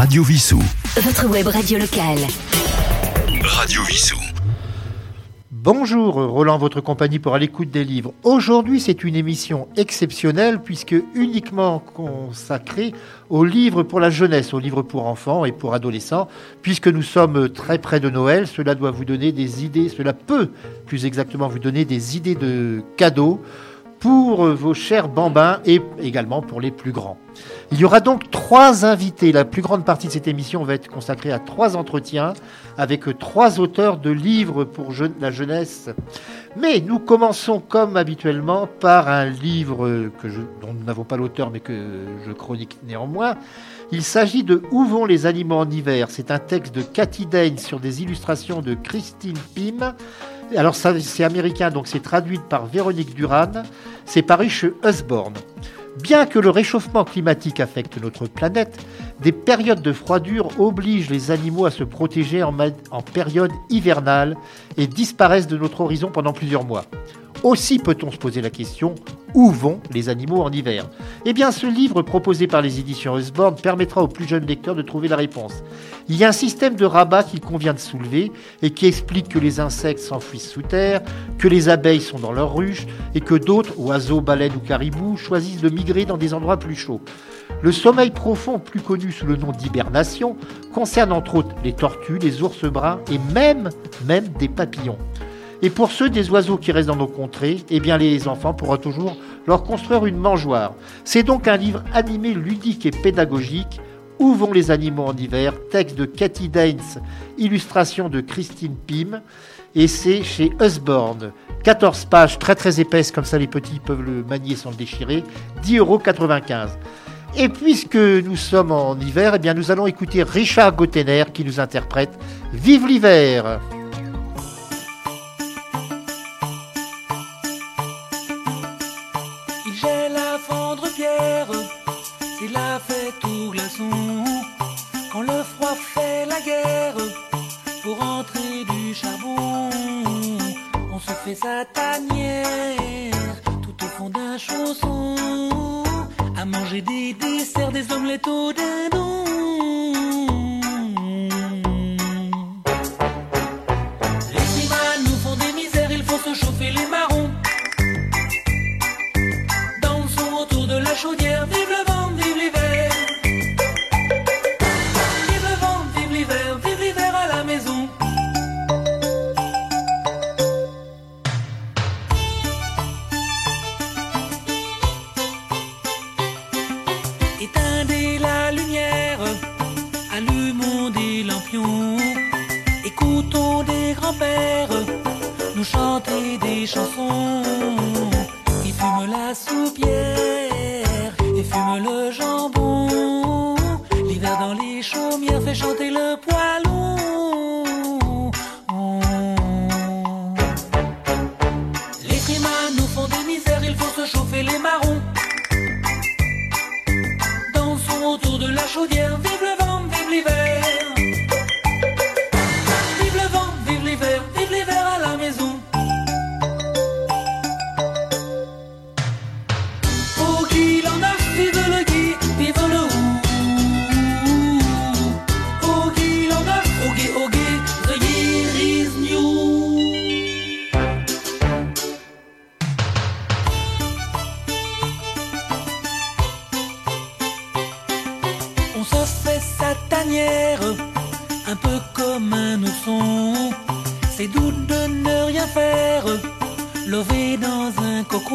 Radio Vissou. Votre web radio locale. Radio Vissou. Bonjour, Roland, votre compagnie pour à l'écoute des livres. Aujourd'hui, c'est une émission exceptionnelle puisque uniquement consacrée aux livres pour la jeunesse, aux livres pour enfants et pour adolescents. Puisque nous sommes très près de Noël, cela doit vous donner des idées, cela peut plus exactement vous donner des idées de cadeaux pour vos chers bambins et également pour les plus grands. Il y aura donc trois invités. La plus grande partie de cette émission va être consacrée à trois entretiens avec trois auteurs de livres pour la jeunesse. Mais nous commençons comme habituellement par un livre que dont nous n'avons pas l'auteur mais que je chronique néanmoins. Il s'agit de Où vont les animaux en hiver? C'est un texte de Cathy Dane sur des illustrations de Christine Pym. Alors c'est américain, donc c'est traduit par Véronique Duran. C'est paru chez Usborne. Bien que le réchauffement climatique affecte notre planète, des périodes de froidure obligent les animaux à se protéger en période hivernale et disparaissent de notre horizon pendant plusieurs mois. Aussi peut-on se poser la question où vont les animaux en hiver? Eh bien, ce livre proposé par les éditions Osborne permettra aux plus jeunes lecteurs de trouver la réponse. Il y a un système de rabat qu'il convient de soulever et qui explique que les insectes s'enfuient sous terre, que les abeilles sont dans leurs ruches et que d'autres, oiseaux, baleines ou caribous, choisissent de migrer dans des endroits plus chauds. Le sommeil profond, plus connu sous le nom d'hibernation, concerne entre autres les tortues, les ours bruns et même des papillons. Et pour ceux des oiseaux qui restent dans nos contrées, eh bien les enfants pourront toujours leur construire une mangeoire. C'est donc un livre animé, ludique et pédagogique. Où vont les animaux en hiver Texte de Cathy Daines, illustration de Christine Pym. Et c'est chez Usborne. 14 pages très très épaisses, comme ça les petits peuvent le manier sans le déchirer. 10,95 euros. Et puisque nous sommes en hiver, eh bien nous allons écouter Richard Gottener qui nous interprète Vive l'hiver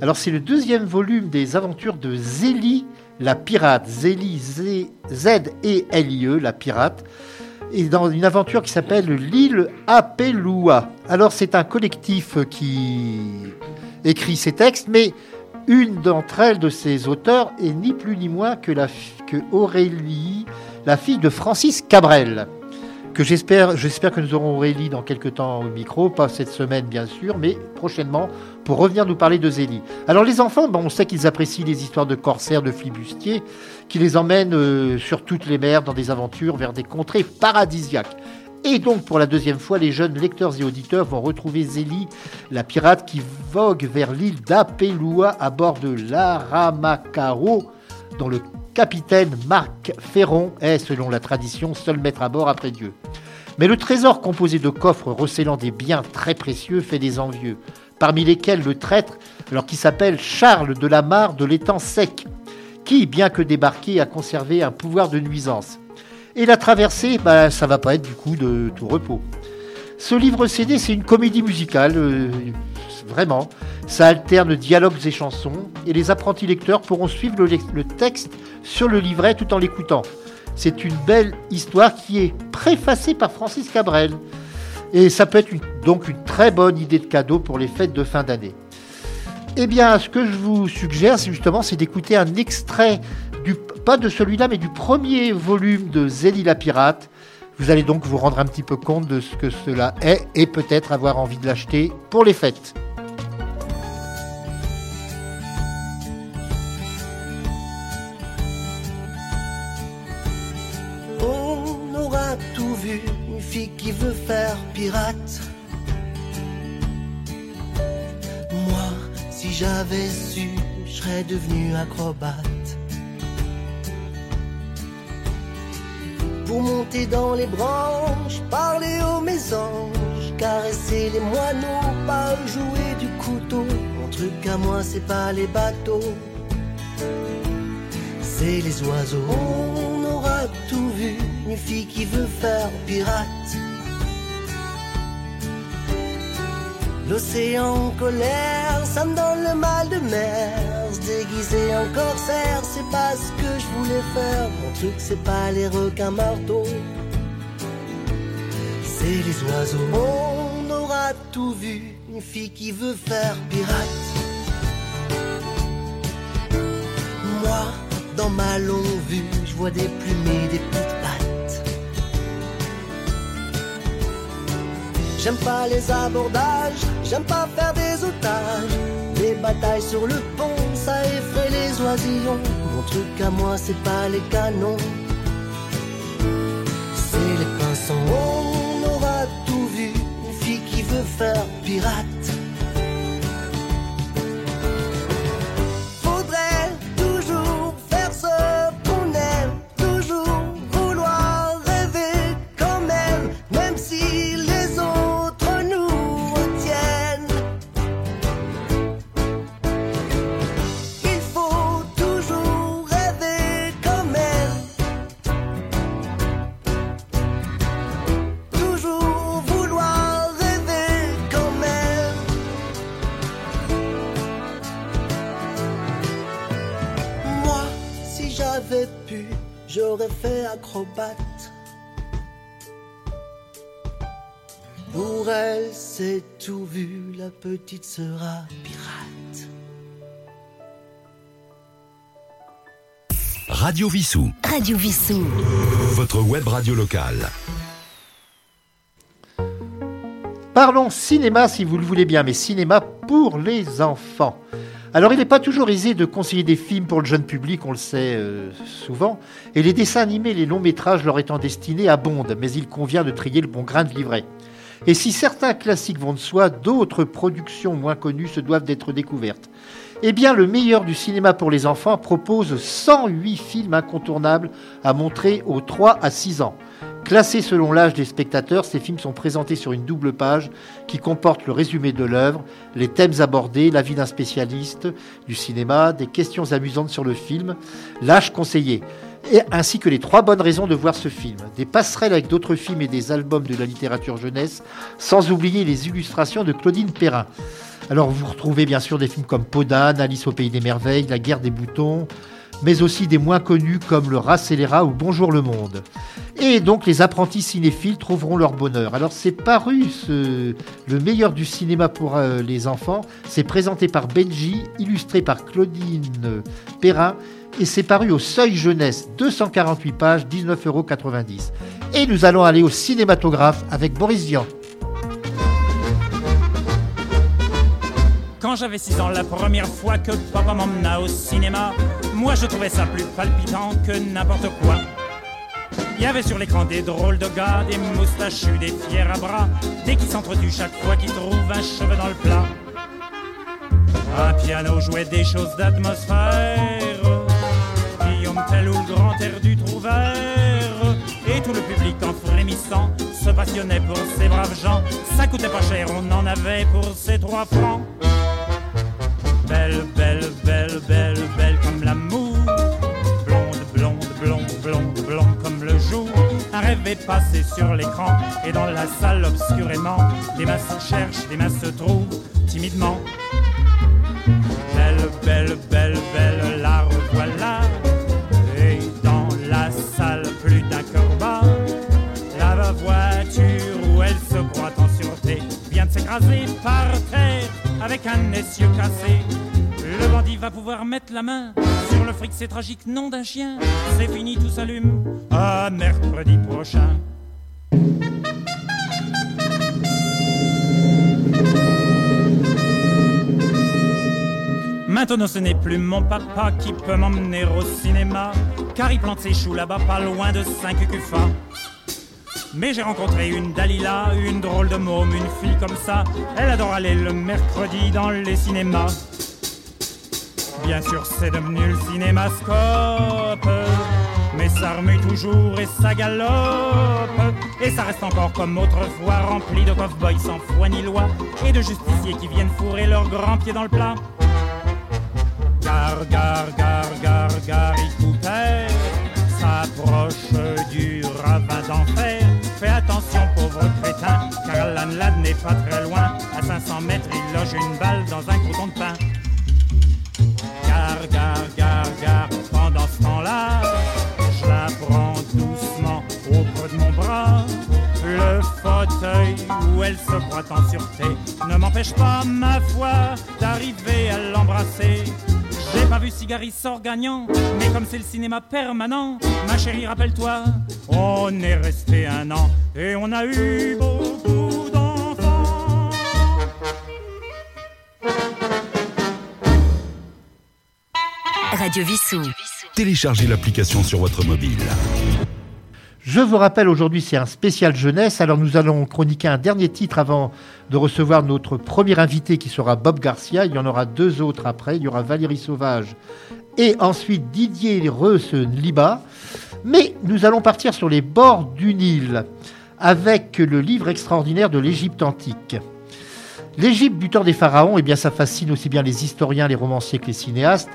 Alors c'est le deuxième volume des aventures de Zélie, la pirate. Zélie, Z-E-L-I-E, la pirate. Et dans une aventure qui s'appelle l'île Apelua. Alors c'est un collectif qui écrit ces textes, mais une d'entre elles, de ces auteurs, est ni plus ni moins que, la, que Aurélie, la fille de Francis Cabrel. Que j'espère, j'espère que nous aurons Aurélie dans quelques temps au micro, pas cette semaine bien sûr, mais prochainement pour revenir nous parler de Zélie. Alors les enfants, on sait qu'ils apprécient les histoires de corsaires, de flibustiers, qui les emmènent euh, sur toutes les mers dans des aventures vers des contrées paradisiaques. Et donc, pour la deuxième fois, les jeunes lecteurs et auditeurs vont retrouver Zélie, la pirate qui vogue vers l'île d'Apelua à bord de l'Aramacaro, dont le capitaine Marc Ferron est, selon la tradition, seul maître à bord après Dieu. Mais le trésor composé de coffres recélant des biens très précieux fait des envieux, parmi lesquels le traître, alors qui s'appelle Charles de la Mare de l'étang sec, qui, bien que débarqué, a conservé un pouvoir de nuisance. Et la traversée, bah, ça va pas être du coup de tout repos. Ce livre CD, c'est une comédie musicale, euh, vraiment. Ça alterne dialogues et chansons, et les apprentis lecteurs pourront suivre le, texte sur le livret tout en l'écoutant. C'est une belle histoire qui est préfacée par Francis Cabrel. Et ça peut être une- donc une très bonne idée de cadeau pour les fêtes de fin d'année. Eh bien, ce que je vous suggère, c'est justement, d'écouter un extrait, du, pas de celui-là, mais du premier volume de Zélie la pirate. Vous allez donc vous rendre un petit peu compte de ce que cela est et peut-être avoir envie de l'acheter pour les fêtes. Moi, si j'avais su, je serais devenu acrobate. Pour monter dans les branches, parler aux mésanges, caresser les moineaux, pas jouer du couteau. Mon truc à moi, c'est pas les bateaux c'est les oiseaux. On aura tout vu, une fille qui veut faire pirate. L'océan en colère, ça me donne le mal de mer. Se déguiser en corsaire, c'est pas ce que je voulais faire. Mon truc, c'est pas les requins marteaux. C'est les oiseaux. On aura tout vu, une fille qui veut faire pirate. Moi, dans ma longue vue, je vois des plumes et des petites J'aime pas les abordages, j'aime pas faire des otages. Les batailles sur le pont, ça effraie les oisillons. Mon truc à moi, c'est pas les canons, Pour elle, c'est tout vu, la petite sera pirate. Radio Vissou, Radio Vissou. votre web radio locale. Parlons cinéma si vous le voulez bien, mais cinéma pour les enfants. Alors il n'est pas toujours aisé de conseiller des films pour le jeune public, on le sait euh, souvent, et les dessins animés, les longs métrages leur étant destinés abondent, mais il convient de trier le bon grain de livret. Et si certains classiques vont de soi, d'autres productions moins connues se doivent d'être découvertes. Eh bien, le meilleur du cinéma pour les enfants propose 108 films incontournables à montrer aux 3 à 6 ans. Classés selon l'âge des spectateurs, ces films sont présentés sur une double page qui comporte le résumé de l'œuvre, les thèmes abordés, l'avis d'un spécialiste du cinéma, des questions amusantes sur le film, l'âge conseillé, ainsi que les trois bonnes raisons de voir ce film, des passerelles avec d'autres films et des albums de la littérature jeunesse, sans oublier les illustrations de Claudine Perrin. Alors vous retrouvez bien sûr des films comme Podane, Alice au pays des merveilles, La guerre des boutons, mais aussi des moins connus comme Le rat ou Bonjour le monde. Et donc les apprentis cinéphiles trouveront leur bonheur. Alors c'est paru le meilleur du cinéma pour euh, les enfants. C'est présenté par Benji, illustré par Claudine Perrin et c'est paru au Seuil Jeunesse, 248 pages, 19,90 euros. Et nous allons aller au cinématographe avec Boris Vian. J'avais 6 ans, la première fois que papa m'emmena au cinéma, moi je trouvais ça plus palpitant que n'importe quoi. Il y avait sur l'écran des drôles de gars, des moustachus, des fiers à bras, des qui s'entretuent chaque fois qu'ils trouvent un cheveu dans le plat. Un piano jouait des choses d'atmosphère, Guillaume Tell ou le grand air du Trouvert, et tout le public en frémissant se passionnait pour ces braves gens. Ça coûtait pas cher, on en avait pour ces trois francs. Belle, belle, belle, belle, belle comme l'amour. Blonde, blonde, blonde, blonde, blonde comme le jour. Un rêve est passé sur l'écran et dans la salle obscurément, des mains se cherchent, des mains se trouvent timidement. Belle, belle, belle, belle, la revoilà. Et dans la salle, plus d'un corps La voiture où elle se croit en sûreté vient de s'écraser par terre avec un essieu cassé. Le bandit va pouvoir mettre la main sur le fric, c'est tragique, nom d'un chien. C'est fini, tout s'allume. À mercredi prochain. Maintenant ce n'est plus mon papa qui peut m'emmener au cinéma, car il plante ses choux là-bas pas loin de 5 cufa. Mais j'ai rencontré une Dalila, une drôle de môme, une fille comme ça. Elle adore aller le mercredi dans les cinémas. Bien sûr, c'est devenu le cinémascope. Mais ça remue toujours et ça galope. Et ça reste encore comme autrefois, rempli de cow-boys sans foi ni loi. Et de justiciers qui viennent fourrer leurs grands pieds dans le plat. Gare, gare, gare, gare, gare, Cooper s'approche du ravin d'enfer. Fais attention, pauvre crétin, car l'âne n'est pas très loin. À 500 mètres, il loge une balle dans un crouton de pain. Gare, gare, gare, gare, pendant ce temps-là, je la prends doucement au creux de mon bras. Le fauteuil où elle se croit en sûreté ne m'empêche pas, ma foi, d'arriver à l'embrasser. J'ai pas vu Cigari sort gagnant, mais comme c'est le cinéma permanent, ma chérie, rappelle-toi, on est resté un an et on a eu beaucoup d'enfants. Radio Vissou. Téléchargez l'application sur votre mobile. Je vous rappelle, aujourd'hui, c'est un spécial jeunesse. Alors, nous allons chroniquer un dernier titre avant de recevoir notre premier invité qui sera Bob Garcia. Il y en aura deux autres après. Il y aura Valérie Sauvage et ensuite Didier Reus Liba. Mais nous allons partir sur les bords du Nil avec le livre extraordinaire de l'Égypte antique. L'Égypte du temps des pharaons, eh bien, ça fascine aussi bien les historiens, les romanciers que les cinéastes.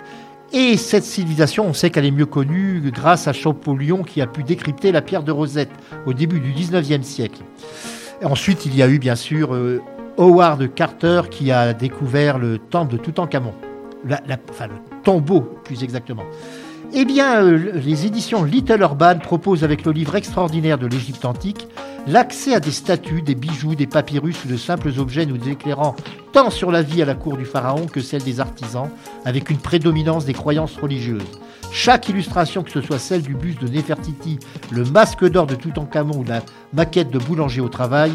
Et cette civilisation, on sait qu'elle est mieux connue grâce à Champollion qui a pu décrypter la pierre de Rosette au début du 19e siècle. Ensuite, il y a eu bien sûr euh, Howard Carter qui a découvert le temple de Toutankhamon. Enfin, le tombeau, plus exactement. Eh bien, euh, les éditions Little Urban proposent avec le livre extraordinaire de l'Égypte antique l'accès à des statues, des bijoux, des papyrus ou de simples objets nous éclairant tant sur la vie à la cour du pharaon que celle des artisans, avec une prédominance des croyances religieuses. Chaque illustration, que ce soit celle du buste de Nefertiti, le masque d'or de Toutankhamon ou la maquette de boulanger au travail,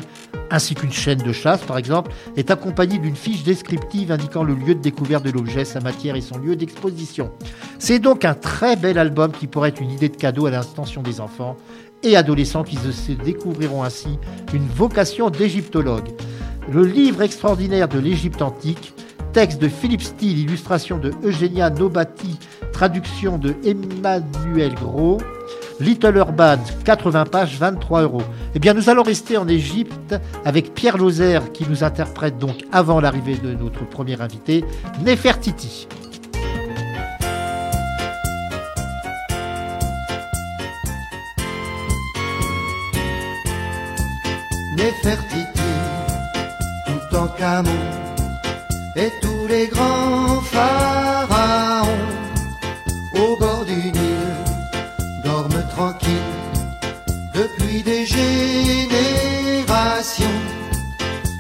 ainsi qu'une chaîne de chasse par exemple, est accompagnée d'une fiche descriptive indiquant le lieu de découverte de l'objet, sa matière et son lieu d'exposition. C'est donc un très bel album qui pourrait être une idée de cadeau à l'intention des enfants et adolescents qui se découvriront ainsi une vocation d'égyptologue. Le livre extraordinaire de l'Égypte antique, texte de Philippe Steele, illustration de Eugenia Nobati, traduction de Emmanuel Gros, Little Urban, 80 pages, 23 euros. Eh bien, nous allons rester en Égypte avec Pierre Lozère qui nous interprète donc avant l'arrivée de notre premier invité, Nefertiti. Nefertiti, tout en camon, et tous les grands pharaons au bord du Nil dorment tranquilles depuis des générations.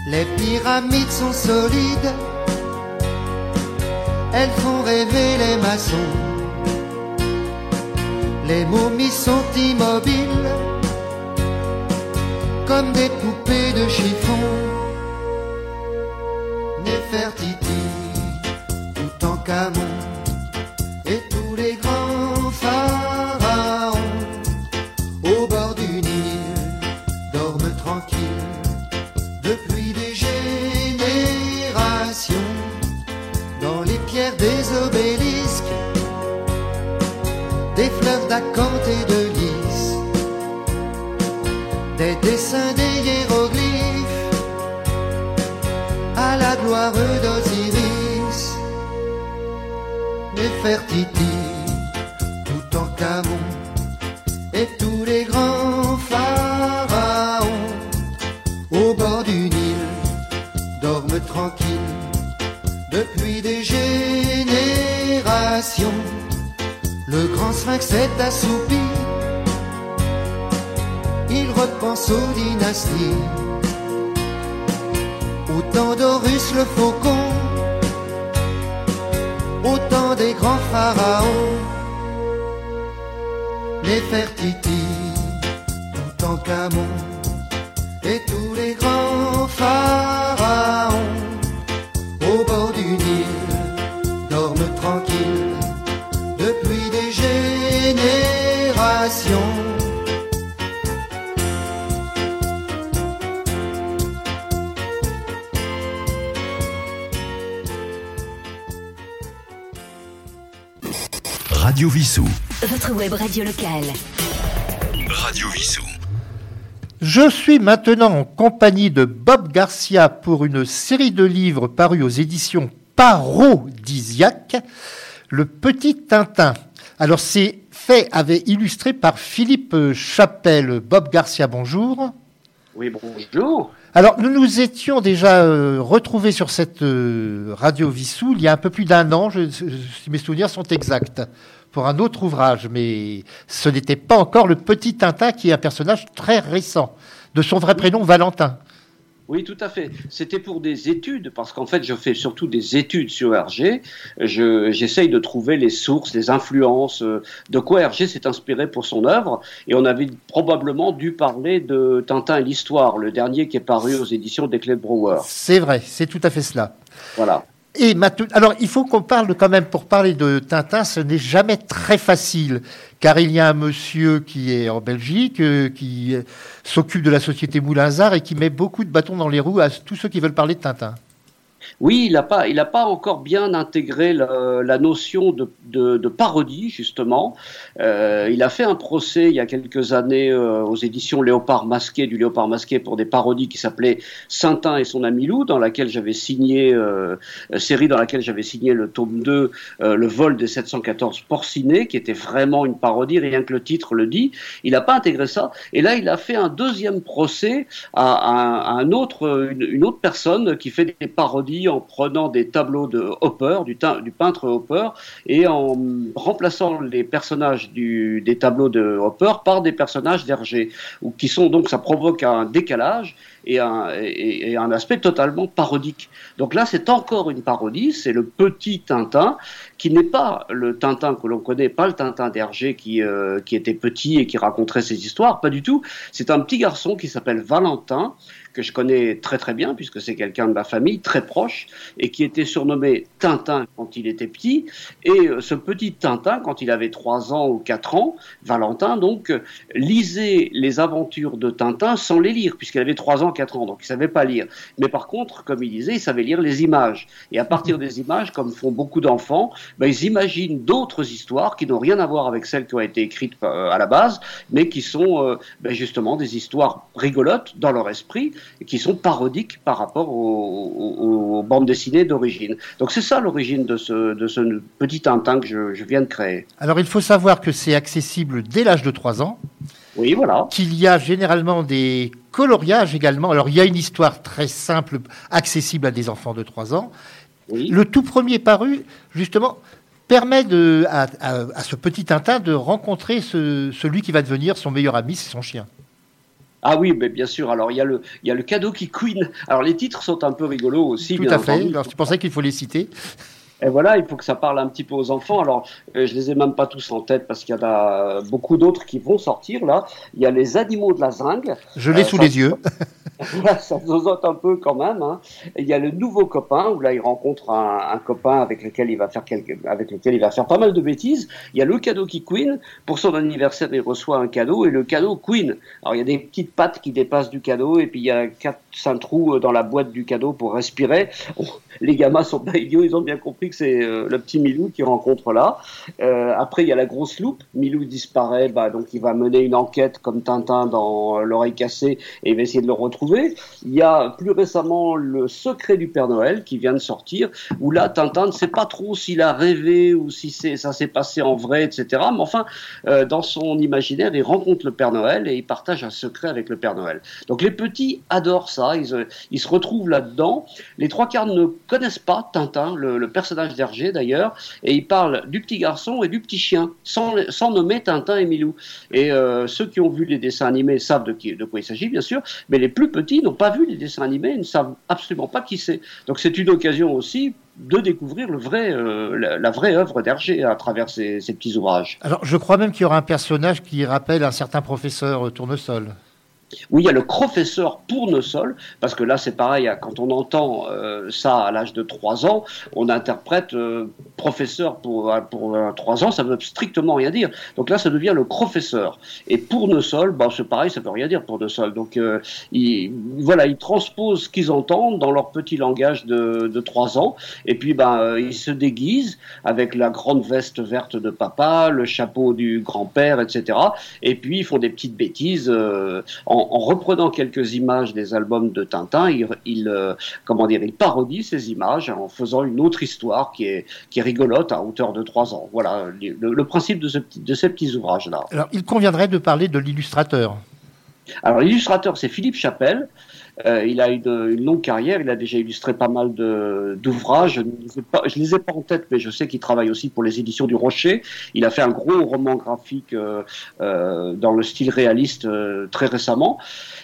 Les pyramides sont solides, elles font rêver les maçons. Les momies sont immobiles comme des poupées de chiffon. Néfertiti, tout en camon, et tous les grands pharaons au bord du Nil dorment tranquilles depuis des générations dans les pierres des obélisques, des fleurs d'acanthe et de des dessins des hiéroglyphes à la gloire d'Osiris. Néfertiti, tout en camon, et tous les grands pharaons au bord du Nil dorment tranquilles depuis des générations. Le grand sphinx est assoupi, il repense aux dynasties. Autant d'Horus le faucon, autant des grands pharaons. Néfertiti, tout en camon, et tous les grands pharaons Radio Vissou. Votre web radio locale. Radio Vissou. Je suis maintenant en compagnie de Bob Garcia pour une série de livres parus aux éditions Parodisiaque, Le Petit Tintin. Alors c'est fait avec illustré par Philippe Chapelle. Bob Garcia, bonjour. Oui, bonjour. Alors nous nous étions déjà euh, retrouvés sur cette euh, radio Vissou il y a un peu plus d'un an, je- je- si mes souvenirs sont exacts, pour un autre ouvrage, mais ce n'était pas encore le Petit Tintin qui est un personnage très récent, de son vrai prénom Valentin. Oui, tout à fait. C'était pour des études, parce qu'en fait, je fais surtout des études sur Hergé. Je- J'essaye de trouver les sources, les influences, euh, de quoi Hergé s'est inspiré pour son œuvre. Et on avait probablement dû parler de Tintin et l'histoire, le dernier qui est paru aux éditions des Clés de Brouwer. C'est vrai, c'est tout à fait cela. Voilà. Et maintenant, alors il faut qu'on parle quand même, pour parler de Tintin, ce n'est jamais très facile, car il y a un monsieur qui est en Belgique, euh, qui euh, s'occupe de la société Moulinsart et qui met beaucoup de bâtons dans les roues à tous ceux qui veulent parler de Tintin. Oui, il n'a pas, pas encore bien intégré la, notion de, parodie, justement. Euh, il a fait un procès il y a quelques années euh, aux éditions Léopard Masqué, du Léopard Masqué, pour des parodies qui s'appelaient Saintin et son ami Loup, dans laquelle j'avais signé, euh, série dans laquelle j'avais signé le tome 2, euh, Le vol des 714 porcinés, qui était vraiment une parodie, rien que le titre le dit. Il n'a pas intégré ça. Et là, il a fait un deuxième procès à, un autre, une autre personne qui fait des parodies en prenant des tableaux de Hopper, du, peintre Hopper, et en remplaçant les personnages des tableaux de Hopper par des personnages d'Hergé, qui sont donc, ça provoque un décalage et un, et, et un aspect totalement parodique. Donc là, c'est encore une parodie, c'est le petit Tintin, qui n'est pas le Tintin que l'on connaît, pas le Tintin d'Hergé qui, euh, qui était petit et qui raconterait ses histoires, pas du tout. C'est un petit garçon qui s'appelle Valentin, que je connais très très bien, puisque c'est quelqu'un de ma famille, très proche, et qui était surnommé Tintin quand il était petit. Et euh, ce petit Tintin, quand il avait 3 ans ou 4 ans, Valentin, donc, euh, lisait les aventures de Tintin sans les lire, puisqu'il avait 3 ans, 4 ans, donc il savait pas lire. Mais par contre, comme il disait, il savait lire les images. Et à partir des images, comme font beaucoup d'enfants, ben, ils imaginent d'autres histoires qui n'ont rien à voir avec celles qui ont été écrites euh, à la base, mais qui sont ben, justement des histoires rigolotes dans leur esprit, qui sont parodiques par rapport aux, aux- aux bandes dessinées d'origine. Donc c'est ça l'origine de ce, de ce petit Tintin que je, je viens de créer. Alors il faut savoir que c'est accessible dès l'âge de 3 ans, Oui, voilà. qu'il y a généralement des coloriages également. Alors il y a une histoire très simple, accessible à des enfants de 3 ans. Oui. Le tout premier paru, justement, permet de, à, à- à ce petit Tintin de rencontrer ce- celui qui va devenir son meilleur ami, c'est son chien. Ah oui, mais bien sûr. Alors il y a le, il y a le cadeau qui queen. Alors les titres sont un peu rigolos aussi. Tout bien à fait. Alors, pour ça qu'il faut les citer. Et voilà, il faut que ça parle un petit peu aux enfants. Alors, euh, je les ai même pas tous en tête parce qu'il y en a beaucoup d'autres qui vont sortir là. Il y a les animaux de la zingue. Je l'ai Euh, sous ça- les yeux. Ça zozote un peu quand même. hein. Il y a le nouveau copain où là il rencontre un, un copain avec lequel il va faire quelque, avec lequel il va faire pas mal de bêtises. Il y a le cadeau qui Queen pour son anniversaire il reçoit un cadeau et le cadeau Queen. Alors il y a des petites pattes qui dépassent du cadeau et puis il y a quatre cinq trous euh, dans la boîte du cadeau pour respirer. Oh, les gamins sont pas idiots, ils ont bien compris que c'est euh, le petit Milou qui rencontre là. Euh, après il y a la grosse loupe. Milou disparaît, bah donc il va mener une enquête comme Tintin dans euh, l'oreille cassée et il va essayer de le retrouver. Il y a plus récemment le secret du Père Noël qui vient de sortir, où là Tintin ne sait pas trop s'il a rêvé ou si ça s'est passé en vrai, etc. Mais enfin, dans son imaginaire, il rencontre le Père Noël et il partage un secret avec le Père Noël. Donc les petits adorent ça, ils, ils se retrouvent là-dedans. Les trois quarts ne connaissent pas Tintin, le, le personnage d'Hergé d'ailleurs, et ils parlent du petit garçon et du petit chien, sans, nommer Tintin et Milou. Et euh, ceux qui ont vu les dessins animés savent de, qui, de quoi il s'agit, bien sûr, mais les plus petits n'ont pas vu les dessins animés, ils ne savent absolument pas qui c'est. Donc c'est une occasion aussi de découvrir le vrai, euh, la, la vraie œuvre d'Hergé à travers ces, ces petits ouvrages. Alors, je crois même qu'il y aura un personnage qui rappelle un certain professeur euh, Tournesol. Oui, il y a le professeur Tournesol, parce que là c'est pareil, hein, quand on entend euh, ça à l'âge de 3 ans, on interprète euh, professeur pour, pour 3 ans, ça veut strictement rien dire. Donc là ça devient le professeur. Et Tournesol, bah, c'est pareil, ça veut rien dire Tournesol. Donc euh, ils, voilà, ils transposent ce qu'ils entendent dans leur petit langage de, de 3 ans, et puis bah, euh, ils se déguisent avec la grande veste verte de papa, le chapeau du grand-père, etc. Et puis ils font des petites bêtises. euh, en, en reprenant quelques images des albums de Tintin, il, il, euh, comment dire, il parodie ces images en faisant une autre histoire qui est, qui est rigolote à hauteur de 3 ans. Voilà le, le principe de, ce petit- de ces petits ouvrages-là. Alors, il conviendrait de parler de l'illustrateur. Alors l'illustrateur, c'est Philippe Chapelle. Euh, il a une, longue carrière, il a déjà illustré pas mal d'ouvrages. Je ne les ai pas- en tête, mais je sais qu'il travaille aussi pour les éditions du Rocher. Il a fait un gros roman graphique euh, euh, dans le style réaliste très récemment.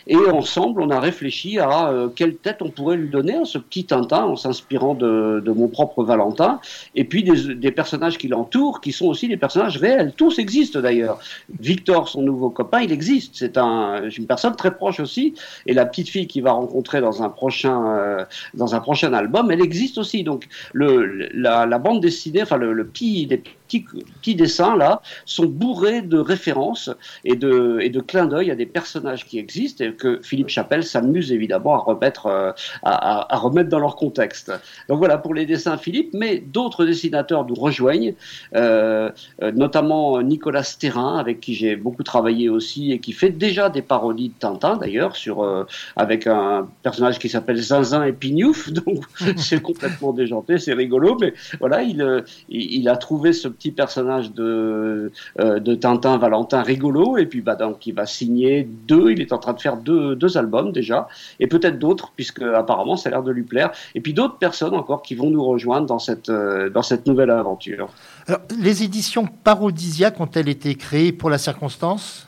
Et ensemble, on a réfléchi à quelle tête on pourrait lui donner à ce petit Tintin en s'inspirant de, mon propre Valentin. Et puis des, personnages qui l'entourent, qui sont aussi des personnages réels. Tous existent d'ailleurs. Victor, son nouveau copain, il existe. C'est un, une personne très proche aussi. Et la petite fille va rencontrer dans un prochain, euh, dans un prochain album, elle existe aussi. Donc le, la, bande dessinée, enfin le, le petit, les petits, petits dessins là, sont bourrés de références et de, et de clins d'œil à des personnages qui existent et que Philippe Chapelle s'amuse évidemment à remettre, euh, à, à- remettre dans leur contexte. Donc voilà pour les dessins Philippe, mais d'autres dessinateurs nous rejoignent, euh, euh, notamment Nicolas Sterrin avec qui j'ai beaucoup travaillé aussi et qui fait déjà des parodies de Tintin d'ailleurs sur euh, avec un personnage qui s'appelle Zinzin et Pignouf, donc c'est complètement déjanté, c'est rigolo, mais voilà il, il, il a trouvé ce petit personnage de euh, de Tintin Valentin rigolo et puis bah donc il va signer deux, il est en train de faire deux, deux albums déjà et peut-être d'autres puisque apparemment ça a l'air de lui plaire et puis d'autres personnes encore qui vont nous rejoindre dans cette euh, dans cette nouvelle aventure. Alors, les éditions parodisiaques ont-elles été créées pour la circonstance?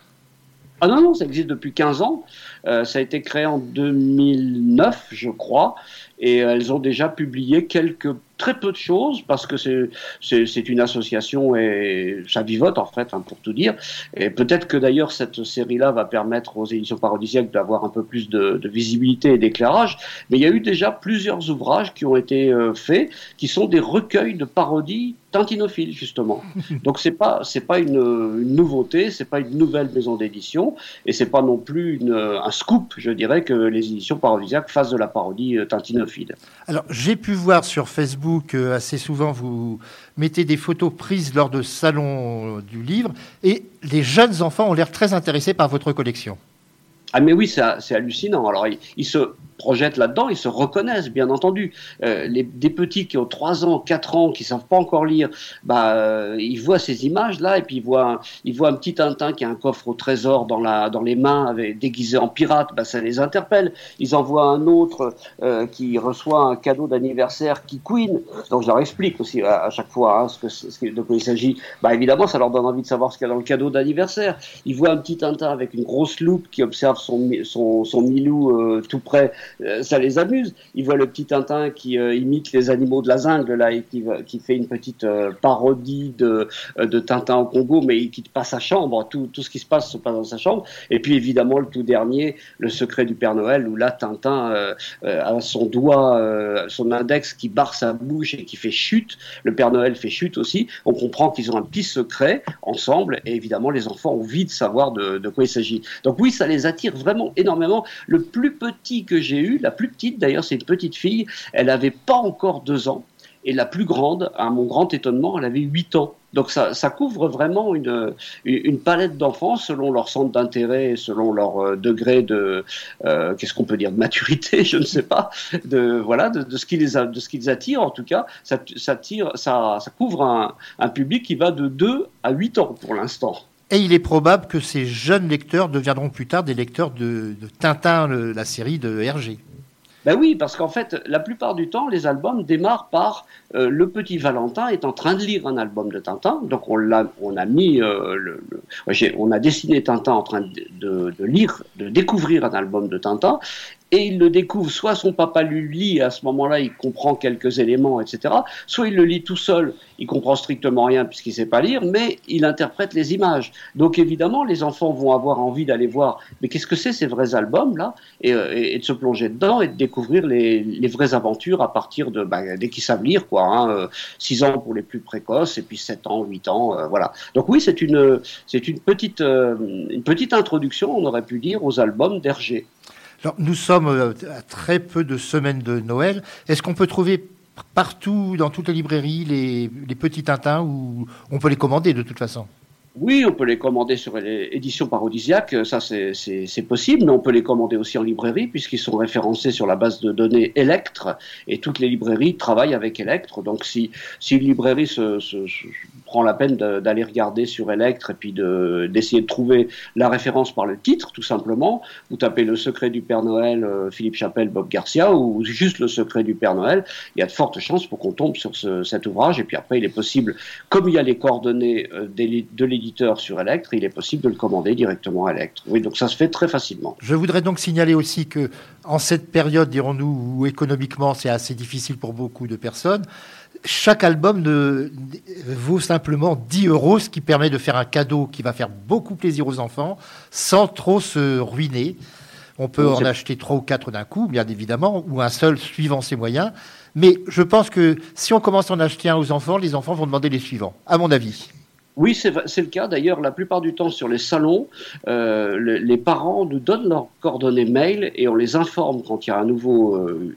Ah non, non, ça existe depuis 15 ans. Euh, ça a été créé en 2009, je crois, et elles ont déjà publié quelques très peu de choses parce que c'est une association et ça vivote en fait, hein, pour tout dire. Et peut-être que d'ailleurs cette série-là va permettre aux éditions parodisiaques d'avoir un peu plus de, de visibilité et d'éclairage. Mais il y a eu déjà plusieurs ouvrages qui ont été euh, faits, qui sont des recueils de parodies tintinophiles justement. Donc c'est pas c'est pas une, une nouveauté, c'est pas une nouvelle maison d'édition et c'est pas non plus une, un scoop, je dirais, que les éditions parodisiaques fassent de la parodie euh, Alors, j'ai pu voir sur Facebook euh, assez souvent, vous mettez des photos prises lors de salons euh, du livre, et les jeunes enfants ont l'air très intéressés par votre collection. Ah mais oui, c'est c'est hallucinant. Alors ils, ils se projettent là-dedans, ils se reconnaissent, bien entendu. Euh, les, des petits qui ont 3 ans, 4 ans, qui savent pas encore lire, bah, euh, ils voient ces images-là et puis ils voient, un, ils voient un petit Tintin qui a un coffre au trésor dans, la, dans les mains, déguisé en pirate, bah, ça les interpelle. Ils en voient un autre euh, qui reçoit un cadeau d'anniversaire qui queen. Donc je leur explique aussi à, chaque fois hein, ce que, ce de quoi il s'agit. Bah, évidemment, ça leur donne envie de savoir ce qu'il y a dans le cadeau d'anniversaire. Ils voient un petit Tintin avec une grosse loupe qui observe son, son, son Milou euh, tout près ça les amuse. Ils voient le petit Tintin qui euh, imite les animaux de la jungle là et qui, fait une petite parodie de, de Tintin au Congo, mais il quitte pas sa chambre. Tout, tout ce qui se passe se passe dans sa chambre. Et puis évidemment le tout dernier, le secret du Père Noël, où là Tintin a son doigt, son index qui barre sa bouche et qui fait chute. Le Père Noël fait chute aussi. On comprend qu'ils ont un petit secret ensemble et évidemment les enfants ont envie de savoir de, de quoi il s'agit. Donc oui, ça les attire vraiment énormément. Le plus petit que j'ai eu, la plus petite d'ailleurs, c'est une petite fille, elle avait pas encore deux ans. Et la plus grande, à mon grand étonnement, elle avait huit ans. Donc ça, couvre vraiment une, palette d'enfants selon leur centre d'intérêt, selon leur euh, degré de euh, qu'est-ce qu'on peut dire de maturité, je ne sais pas, de voilà de, ce qui les a, de ce qui les attire en tout cas. Ça, couvre un, un public qui va de 2 à 8 ans pour l'instant. Et il est probable que ces jeunes lecteurs deviendront plus tard des lecteurs de, Tintin, la série de Hergé. Ben oui, parce qu'en fait, la plupart du temps, les albums démarrent par euh, le petit Valentin est en train de lire un album de Tintin. Donc on l'a, on a mis, euh, on a dessiné Tintin en train de, lire, de découvrir un album de Tintin, et il le découvre, soit son papa lui lit, à ce moment-là, il comprend quelques éléments, etc., soit il le lit tout seul, il comprend strictement rien puisqu'il sait pas lire, mais il interprète les images. Donc évidemment, les enfants vont avoir envie d'aller voir, mais qu'est-ce que c'est ces vrais albums-là, euh, et, de se plonger dedans et de découvrir les, vraies aventures à partir de, bah, dès qu'ils savent lire, quoi, 6 hein, euh, ans pour les plus précoces, et puis 7 ans, 8 ans, euh, voilà. Donc oui, c'est une, une une petite introduction, on aurait pu dire, aux albums d'Hergé nous sommes euh, à très peu de semaines de Noël. Est-ce qu'on peut trouver partout, dans toutes les librairies, les, les petits Tintins ou on peut les commander de toute façon? Oui, on peut les commander sur l'édition parodisiaque, ça c'est possible, mais on peut les commander aussi en librairie puisqu'ils sont référencés sur la base de données Electre et toutes les librairies travaillent avec Electre. Donc si, si une librairie se, se, prend la peine d'aller regarder sur Electre et puis d'essayer de, trouver la référence par le titre, tout simplement, vous tapez Le secret du Père Noël, euh, Philippe Chapelle, Bob Garcia ou juste Le secret du Père Noël, il y a de fortes chances pour qu'on tombe sur ce, cet ouvrage et puis après il est possible, comme il y a les coordonnées euh, de l'édition sur Electre, il est possible de le commander directement à Electre. Oui, donc ça se fait très facilement. Je voudrais donc signaler aussi que en cette période, dirons-nous, où économiquement c'est assez difficile pour beaucoup de personnes, chaque album ne, vaut simplement 10 euros, ce qui permet de faire un cadeau qui va faire beaucoup plaisir aux enfants sans trop se ruiner. On peut en acheter trois ou quatre d'un coup, bien évidemment, ou un seul suivant ses moyens. Mais je pense que si on commence à en acheter un aux enfants, les enfants vont demander les suivants, à mon avis. Oui, c'est le cas. D'ailleurs, la plupart du temps sur les salons, euh, les, parents nous donnent leurs coordonnées mail et on les informe quand il y a un nouveau, euh,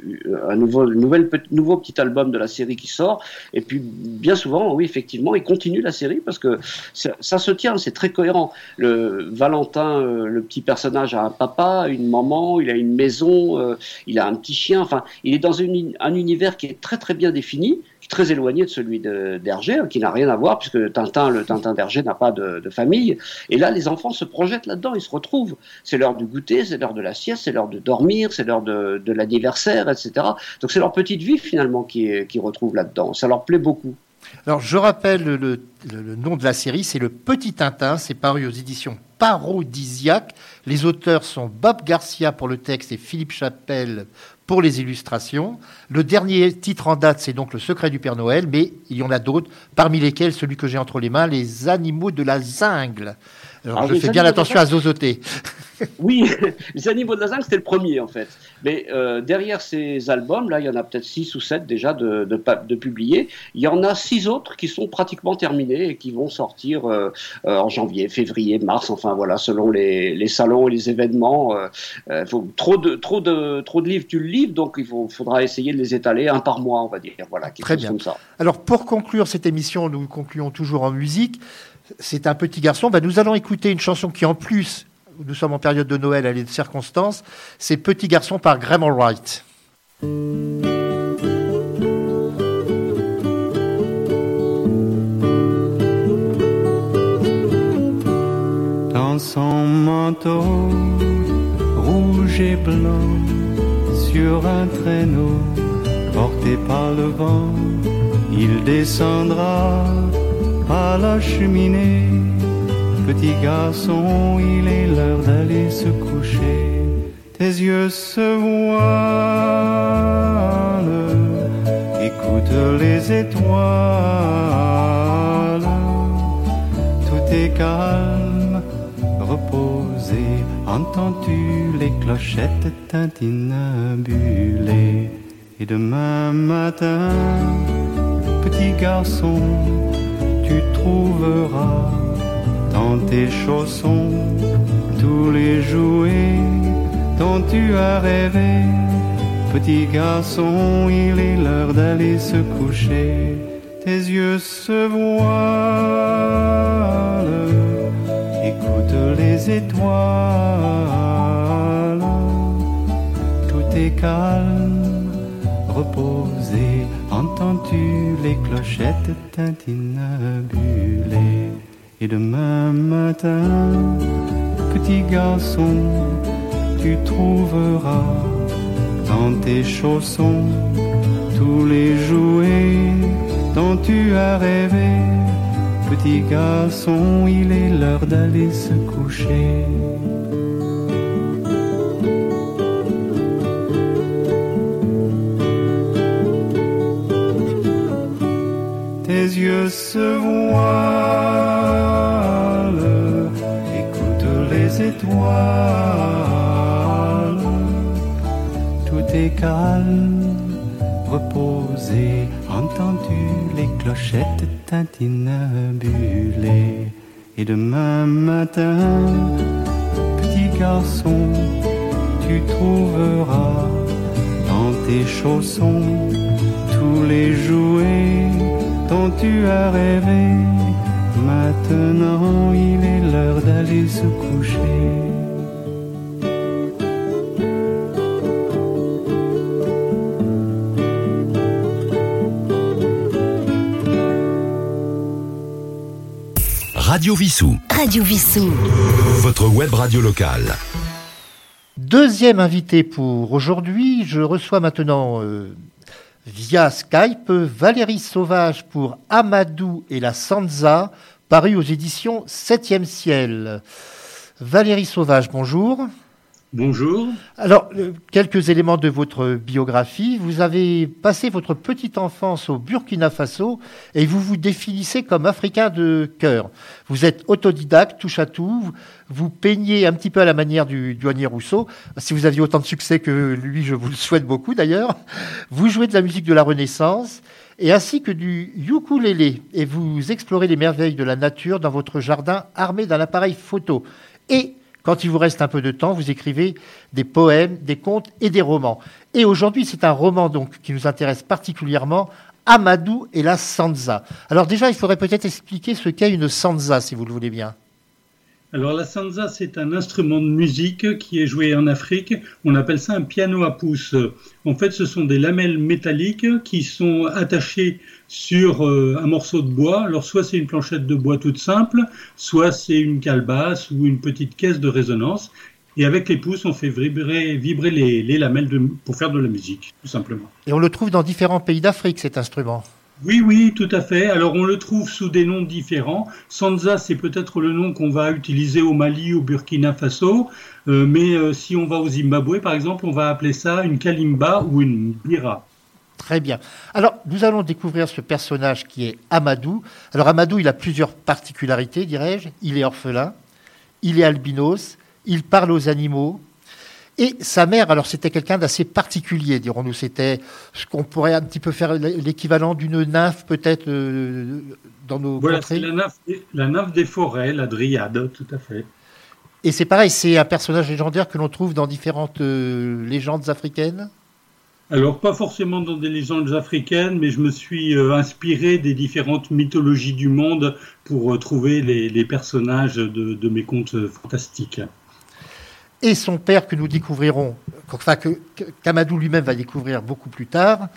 un nouveau, nouvel, nouveau petit album de la série qui sort. Et puis, bien souvent, oui, effectivement, ils continuent la série parce que ça, se tient, c'est très cohérent. Le Valentin, euh, le petit personnage, a un papa, une maman, il a une maison, euh, il a un petit chien. Enfin, il est dans une, un univers qui est très très bien défini très éloigné de celui d'Hergé, hein, qui n'a rien à voir, puisque Tintin, le Tintin d'Hergé n'a pas de, famille. Et là, les enfants se projettent là-dedans, ils se retrouvent. C'est l'heure du goûter, c'est l'heure de la sieste, c'est l'heure de dormir, c'est l'heure de, l'anniversaire, etc. Donc c'est leur petite vie finalement qui, qui retrouvent là-dedans. Ça leur plaît beaucoup. Alors je rappelle le, le nom de la série, c'est Le Petit Tintin, c'est paru aux éditions Parodisiaque. Les auteurs sont Bob Garcia pour le texte et Philippe Chapelle pour les illustrations. Le dernier titre en date, c'est donc Le secret du Père Noël, mais il y en a d'autres, parmi lesquels celui que j'ai entre les mains, Les animaux de la jungle. Alors, ah, je fais bien attention à zozoter. Oui, Les animaux de la jungle, c'était le premier en fait. Mais euh, derrière ces albums, là, il y en a peut-être six ou sept déjà de, de, de, publiés. Il y en a six autres qui sont pratiquement terminés et qui vont sortir euh, euh, en janvier, février, mars, enfin voilà, selon les, les salons et les événements. faut, trop, de, trop, de, trop de livres, tu le livres, donc il faut, faudra essayer de les étaler un par mois, on va dire. Voilà, Très bien. Comme ça. Alors pour conclure cette émission, nous concluons toujours en musique. C'est un petit garçon. Ben, nous allons écouter une chanson qui en plus nous sommes en période de Noël, elle est de circonstance, c'est Petit garçon par Graham Wright. Dans son manteau rouge et blanc, sur un traîneau porté par le vent, il descendra à la cheminée Petit garçon, il est l'heure d'aller se coucher. tes yeux se voilent, écoute les étoiles, tout est calme, reposé, entends-tu les clochettes tintinabulées, et demain matin, petit garçon, tu trouveras dans tes chaussons tous les jouets dont tu as rêvé. Petit garçon, il est l'heure d'aller se coucher. Tes yeux se voilent, écoute les étoiles. Tout est calme, reposé. Entends-tu les clochettes tintinabulées? Et demain matin, petit garçon, tu trouveras dans tes chaussons tous les jouets dont tu as rêvé. Petit garçon, il est l'heure d'aller se coucher. Tes yeux se calme, reposé, entends-tu les clochettes tintinabulées Et demain matin, petit garçon, tu trouveras dans tes chaussons tous les jouets dont tu as rêvé. Maintenant, il est l'heure d'aller se coucher. Radio Vissou. Radio Vissou. Votre web radio locale. Deuxième invité pour aujourd'hui, je reçois maintenant euh, via Skype Valérie Sauvage pour Amadou et la Sansa, paru aux éditions 7e ciel. Valérie Sauvage, bonjour. Bonjour. Alors, euh, quelques éléments de votre biographie. Vous avez passé votre petite enfance au Burkina Faso et vous vous définissez comme africain de cœur. Vous êtes autodidacte, touche à tout. Vous peignez un petit peu à la manière du douanier Rousseau. Si vous aviez autant de succès que lui, je vous le souhaite beaucoup d'ailleurs. Vous jouez de la musique de la Renaissance et ainsi que du ukulélé et vous explorez les merveilles de la nature dans votre jardin armé d'un appareil photo. Et quand il vous reste un peu de temps, vous écrivez des poèmes, des contes et des romans. Et aujourd'hui, c'est un roman donc qui nous intéresse particulièrement, Amadou et la Sansa. Alors déjà, il faudrait peut-être expliquer ce qu'est une Sansa, si vous le voulez bien. Alors la sansa, c'est un instrument de musique qui est joué en Afrique. On appelle ça un piano à pouce. En fait, ce sont des lamelles métalliques qui sont attachées sur euh, un morceau de bois. Alors soit c'est une planchette de bois toute simple, soit c'est une calebasse ou une petite caisse de résonance. Et avec les pouces, on fait vibrer, vibrer les, lamelles pour faire de la musique, tout simplement. Et on le trouve dans différents pays d'Afrique, cet instrument. Oui, oui, tout à fait. Alors on le trouve sous des noms différents. Sansa, c'est peut-être le nom qu'on va utiliser au Mali, au Burkina Faso, euh, mais euh, si on va au Zimbabwe, par exemple, on va appeler ça une kalimba ou une bira. Très bien. Alors, nous allons découvrir ce personnage qui est Amadou. Alors, Amadou, il a plusieurs particularités, dirais-je. Il est orphelin, il est albinos, il parle aux animaux, et sa mère, alors c'était quelqu'un d'assez particulier, dirons-nous. C'était ce qu'on pourrait un petit peu faire l'équivalent d'une nymphe, peut-être, euh, dans nos Voilà, c'est la nymphe, la nymphe des forêts, la dryade, tout à fait. Et c'est pareil, c'est un personnage légendaire que l'on trouve dans différentes euh, légendes africaines alors, pas forcément dans des légendes africaines, mais je me suis euh, inspiré des différentes mythologies du monde pour trouver les, personnages de, de, mes contes fantastiques et son père que nous découvrirons, enfin que Kamadou lui-même va découvrir beaucoup plus tard,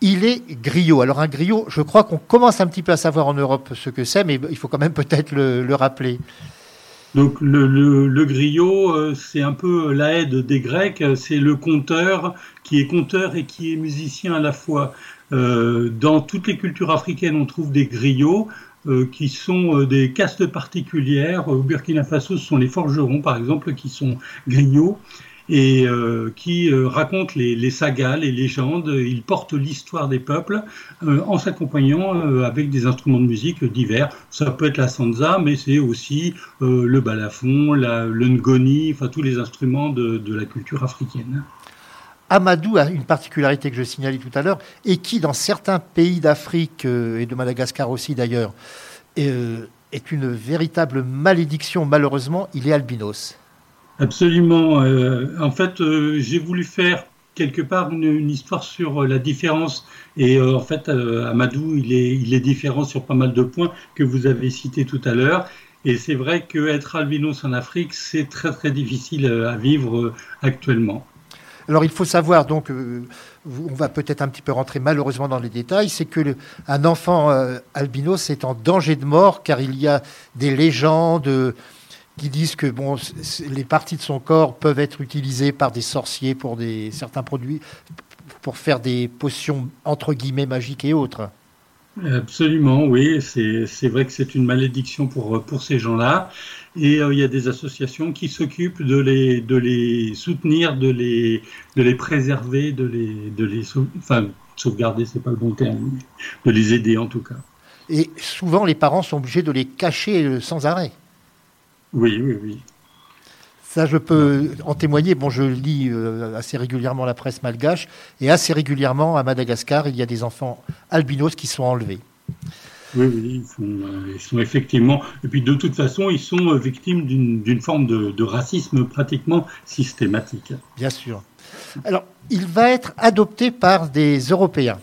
il est griot. Alors un griot, je crois qu'on commence un petit peu à savoir en Europe ce que c'est, mais il faut quand même peut-être le, rappeler. Donc le, griot, euh, c'est un peu la aide des Grecs, c'est le conteur qui est conteur et qui est musicien à la fois. Euh, dans toutes les cultures africaines, on trouve des griots. Euh, qui sont euh, des castes particulières. Au Burkina Faso, ce sont les forgerons, par exemple, qui sont griots. et euh, qui euh, raconte les, sagas, les légendes. Il porte l'histoire des peuples en s'accompagnant avec des instruments de musique divers. Ça peut être la sansa, mais c'est aussi le balafon, la, le ngoni, enfin tous les instruments de la culture africaine. Amadou a une particularité que je signalais tout à l'heure et qui, dans certains pays d'Afrique et de Madagascar aussi d'ailleurs, est une véritable malédiction. Malheureusement, il est albinos. Absolument. Euh, en fait, euh, j'ai voulu faire quelque part une, histoire sur euh, la différence. Et en fait, Amadou, il est, il est différent sur pas mal de points que vous avez cités tout à l'heure. Et c'est vrai qu'être albinos en Afrique, c'est très très difficile à vivre actuellement. Alors il faut savoir, donc, on va peut-être un petit peu rentrer malheureusement dans les détails, c'est que un enfant albinos est en danger de mort car il y a des légendes qui disent que les parties de son corps peuvent être utilisées par des sorciers pour des, certains produits, pour faire des potions entre guillemets magiques et autres. Absolument, oui. C'est vrai que c'est une malédiction pour ces gens-là. Et euh, il y a des associations qui s'occupent de les, de les soutenir, de les, de les préserver, de les, de les enfin, sauvegarder, c'est pas le bon terme, de les aider en tout cas. Et souvent, les parents sont obligés de les cacher euh, sans arrêt. Oui, oui, oui. Ça, je peux en témoigner. Bon, je lis euh, assez régulièrement la presse malgache et assez régulièrement à Madagascar, il y a des enfants albinos qui sont enlevés. Oui, oui, euh, ils sont, effectivement. Et puis de toute façon, ils sont euh, victimes d'une forme de, de, racisme pratiquement systématique. Bien sûr. Alors, il va être adopté par des Européens.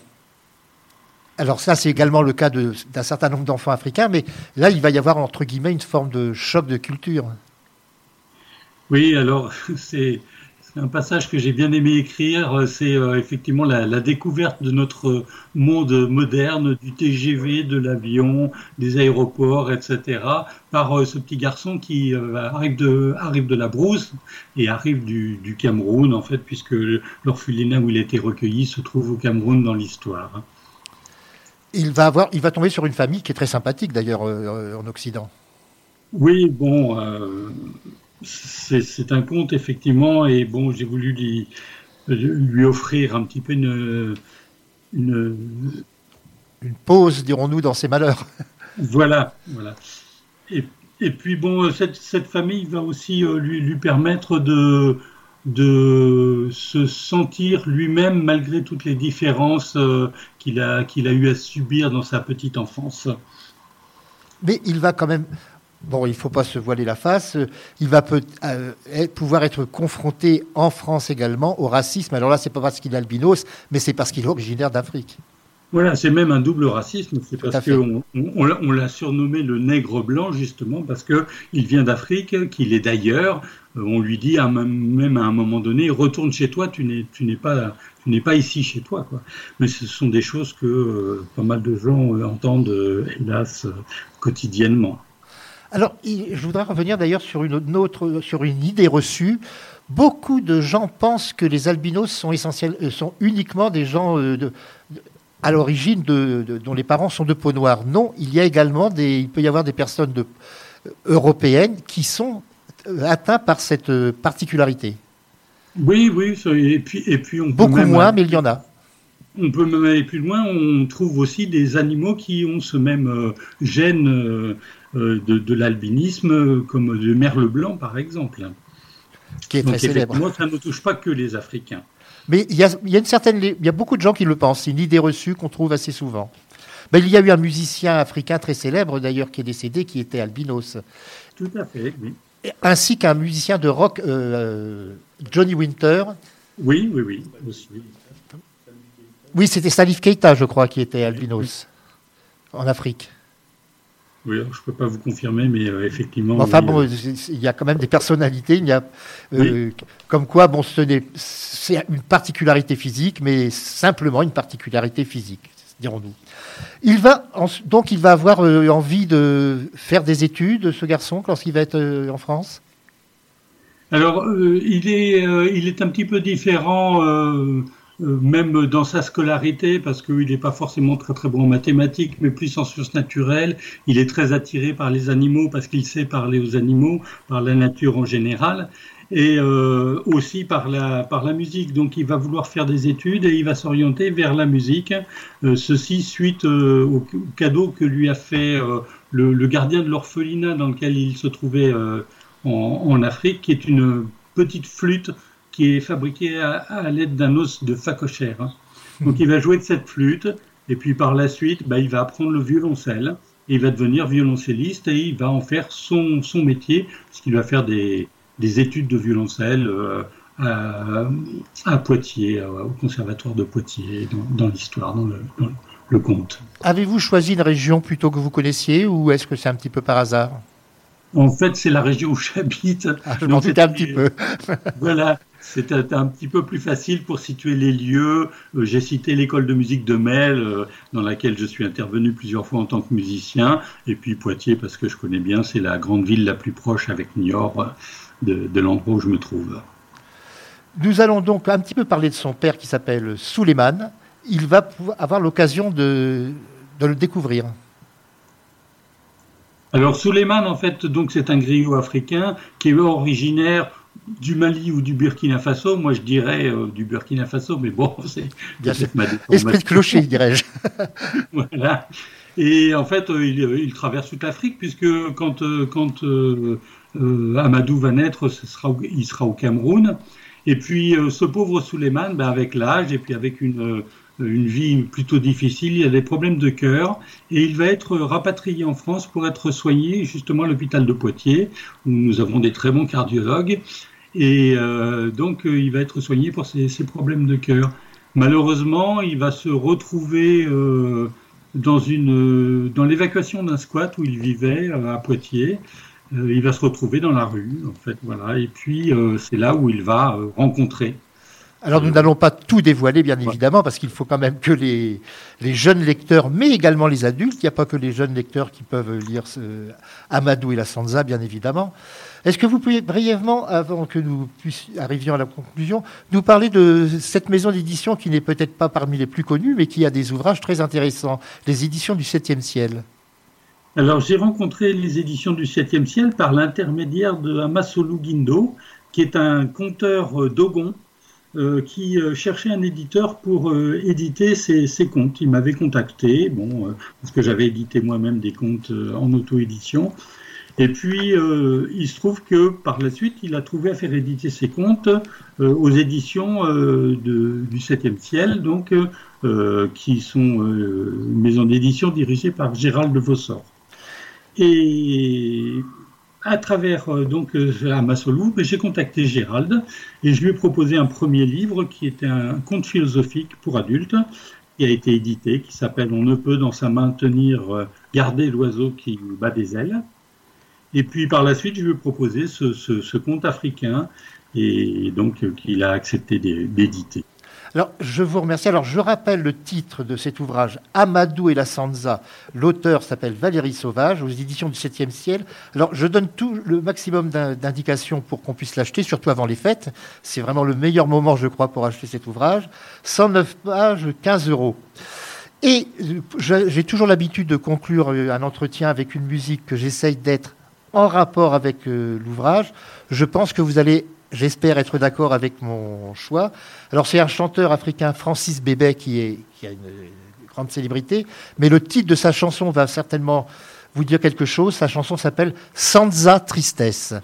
Alors ça, c'est également le cas d'un certain nombre d'enfants africains, mais là, il va y avoir, entre guillemets, une forme de choc de culture. Oui, alors c'est un passage que j'ai bien aimé écrire, c'est euh, effectivement la, découverte de notre monde moderne, du TGV, de l'avion, des aéroports, etc., par euh, ce petit garçon qui euh, arrive, de, arrive de la brousse et arrive du, du Cameroun, en fait, puisque l'orphelinat où il a été recueilli se trouve au Cameroun dans l'histoire il va, avoir, il va tomber sur une famille qui est très sympathique d'ailleurs euh, en Occident. Oui, bon, euh, c'est un conte effectivement, et bon, j'ai voulu lui, lui offrir un petit peu une, une, une pause, dirons-nous, dans ses malheurs. Voilà, voilà. Et, et puis bon, cette, cette, famille va aussi euh, lui, lui permettre de, de se sentir lui-même malgré toutes les différences euh, qu'il a, qu'il a eu à subir dans sa petite enfance. Mais il va quand même, bon, il ne faut pas se voiler la face, il va peut, euh, pouvoir être confronté en France également au racisme. Alors là, c'est pas parce qu'il est albinos, mais c'est parce qu'il est originaire d'Afrique. Voilà, c'est même un double racisme. C'est parce qu'on on, l'a surnommé le nègre blanc justement parce que il vient d'Afrique, qu'il est d'ailleurs. Euh, on lui dit même à un moment donné, retourne chez toi. Tu n'es pas ici chez toi quoi. Mais ce sont des choses que euh, pas mal de gens euh, entendent hélas quotidiennement. Alors, je voudrais revenir d'ailleurs sur une autre, sur une idée reçue. Beaucoup de gens pensent que les albinos sont essentiels, sont uniquement des gens de, à l'origine de, dont les parents sont de peau noire. Non, il y a également des, il peut y avoir des personnes de, euh, européennes qui sont euh, atteintes par cette euh, particularité. Oui, oui, et puis, et puis on beaucoup moins, mais il y en a. On peut même aller plus loin. On trouve aussi des animaux qui ont ce même gène de, l'albinisme, comme le merle blanc, par exemple. Qui est très célèbre. ça ne touche pas que les Africains. Mais il y a, une certaine, il y a beaucoup de gens qui le pensent. C'est une idée reçue qu'on trouve assez souvent. Mais il y a eu un musicien africain très célèbre, d'ailleurs, qui est décédé, qui était albinos. Tout à fait, oui. Ainsi qu'un musicien de rock, euh, euh, Johnny Winter. Oui, oui, oui. Oui, c'était Salif Keita, je crois, qui était albinos en Afrique. Oui, je ne peux pas vous confirmer, mais euh, effectivement. Enfin bon, euh, il y a quand même des personnalités. Il y a, euh, Comme quoi, bon, c'est une particularité physique, mais simplement une particularité physique, dirons-nous. Il va donc il va avoir envie de faire des études, ce garçon, lorsqu'il va être en France? Alors, il est il est un petit peu différent euh, même dans sa scolarité, parce qu'il n'est pas forcément très très bon en mathématiques, mais plus en sciences naturelles. Il est très attiré par les animaux parce qu'il sait parler aux animaux, par la nature en général. et euh, aussi par la, par la musique. Donc il va vouloir faire des études et il va s'orienter vers la musique. Euh, ceci suite euh, au, cadeau que lui a fait le, le, gardien de l'orphelinat dans lequel il se trouvait en, en, Afrique, qui est une petite flûte qui est fabriquée à, à l'aide d'un os de phacochère. Hein. Donc il va jouer de cette flûte et puis par la suite, bah, il va apprendre le violoncelle. Et il va devenir violoncelliste et il va en faire son, son métier, puisqu'il va faire des, des études de violoncelle euh, à, à, Poitiers, euh, au conservatoire de Poitiers, dans, l'histoire, dans le, dans le conte. Avez-vous choisi une région plutôt que vous connaissiez ou est-ce que c'est un petit peu par hasard? En fait, c'est la région où j'habite. Ah, je m'en un petit peu. voilà, c'était un petit peu plus facile pour situer les lieux. Euh, j'ai cité l'école de musique de Mel, dans laquelle je suis intervenu plusieurs fois en tant que musicien. Et puis Poitiers, parce que je connais bien, c'est la grande ville la plus proche avec Niort de, de l'endroit où je me trouve. Nous allons donc un petit peu parler de son père qui s'appelle Suleiman. Il va avoir l'occasion de, de, le découvrir. Alors Suleiman, en fait, donc c'est un griot africain qui est originaire du Mali ou du Burkina Faso. Moi, je dirais euh, du Burkina Faso, mais bon, c'est esprit de clocher, dirais-je. voilà. Et en fait, euh, il, il, traverse toute l'Afrique puisque quand, euh, quand euh, euh, Amadou va naître, ce sera, il sera au Cameroun. Et puis euh, ce pauvre Suleiman, ben, avec l'âge et puis avec une, euh, une vie plutôt difficile, il a des problèmes de cœur et il va être rapatrié en France pour être soigné justement à l'hôpital de Poitiers où nous avons des très bons cardiologues. Et euh, donc il va être soigné pour ses, problèmes de cœur. Malheureusement, il va se retrouver euh, dans, une, dans l'évacuation d'un squat où il vivait à Poitiers. Euh, il va se retrouver dans la rue, en fait, voilà. Et puis euh, c'est là où il va euh, rencontrer. Alors nous n'allons pas tout dévoiler, bien évidemment, parce qu'il faut quand même que les, les, jeunes lecteurs, mais également les adultes, il n'y a pas que les jeunes lecteurs qui peuvent lire ce, Amadou et la Sansa, bien évidemment. Est-ce que vous pouvez brièvement, avant que nous arrivions à la conclusion, nous parler de cette maison d'édition qui n'est peut-être pas parmi les plus connues, mais qui a des ouvrages très intéressants, les éditions du Septième Ciel alors, j'ai rencontré les éditions du Septième Ciel par l'intermédiaire de Amasolu Guindo, qui est un conteur d'Ogon, euh, qui euh, cherchait un éditeur pour euh, éditer ses, contes. Il m'avait contacté, bon, parce que j'avais édité moi-même des contes en auto-édition. Et puis, il se trouve que par la suite, il a trouvé à faire éditer ses contes aux éditions du Septième Ciel, donc, qui sont une maison d'édition dirigée par Gérald de Vossort. Et à travers euh, donc Amasolou, j'ai contacté Gérald et je lui ai proposé un premier livre qui était un conte philosophique pour adultes qui a été édité, qui s'appelle On ne peut dans sa main tenir euh, garder l'oiseau qui bat des ailes. Et puis par la suite, je lui ai proposé ce, ce, conte africain et donc euh, qu'il a accepté d'éditer. Alors, je vous remercie. Alors, je rappelle le titre de cet ouvrage, Amadou et la Sansa. L'auteur s'appelle Valérie Sauvage, aux éditions du 7e ciel. Alors, je donne tout le maximum d'indications pour qu'on puisse l'acheter, surtout avant les fêtes. C'est vraiment le meilleur moment, je crois, pour acheter cet ouvrage. 109 pages, 15 euros. Et j'ai toujours l'habitude de conclure un entretien avec une musique que j'essaye d'être en rapport avec euh, l'ouvrage. Je pense que vous allez j'espère être d'accord avec mon choix. Alors c'est un chanteur africain, Francis Bébé, qui, est, qui a une, une grande célébrité, mais le titre de sa chanson va certainement vous dire quelque chose. Sa chanson s'appelle Sansa Tristesse.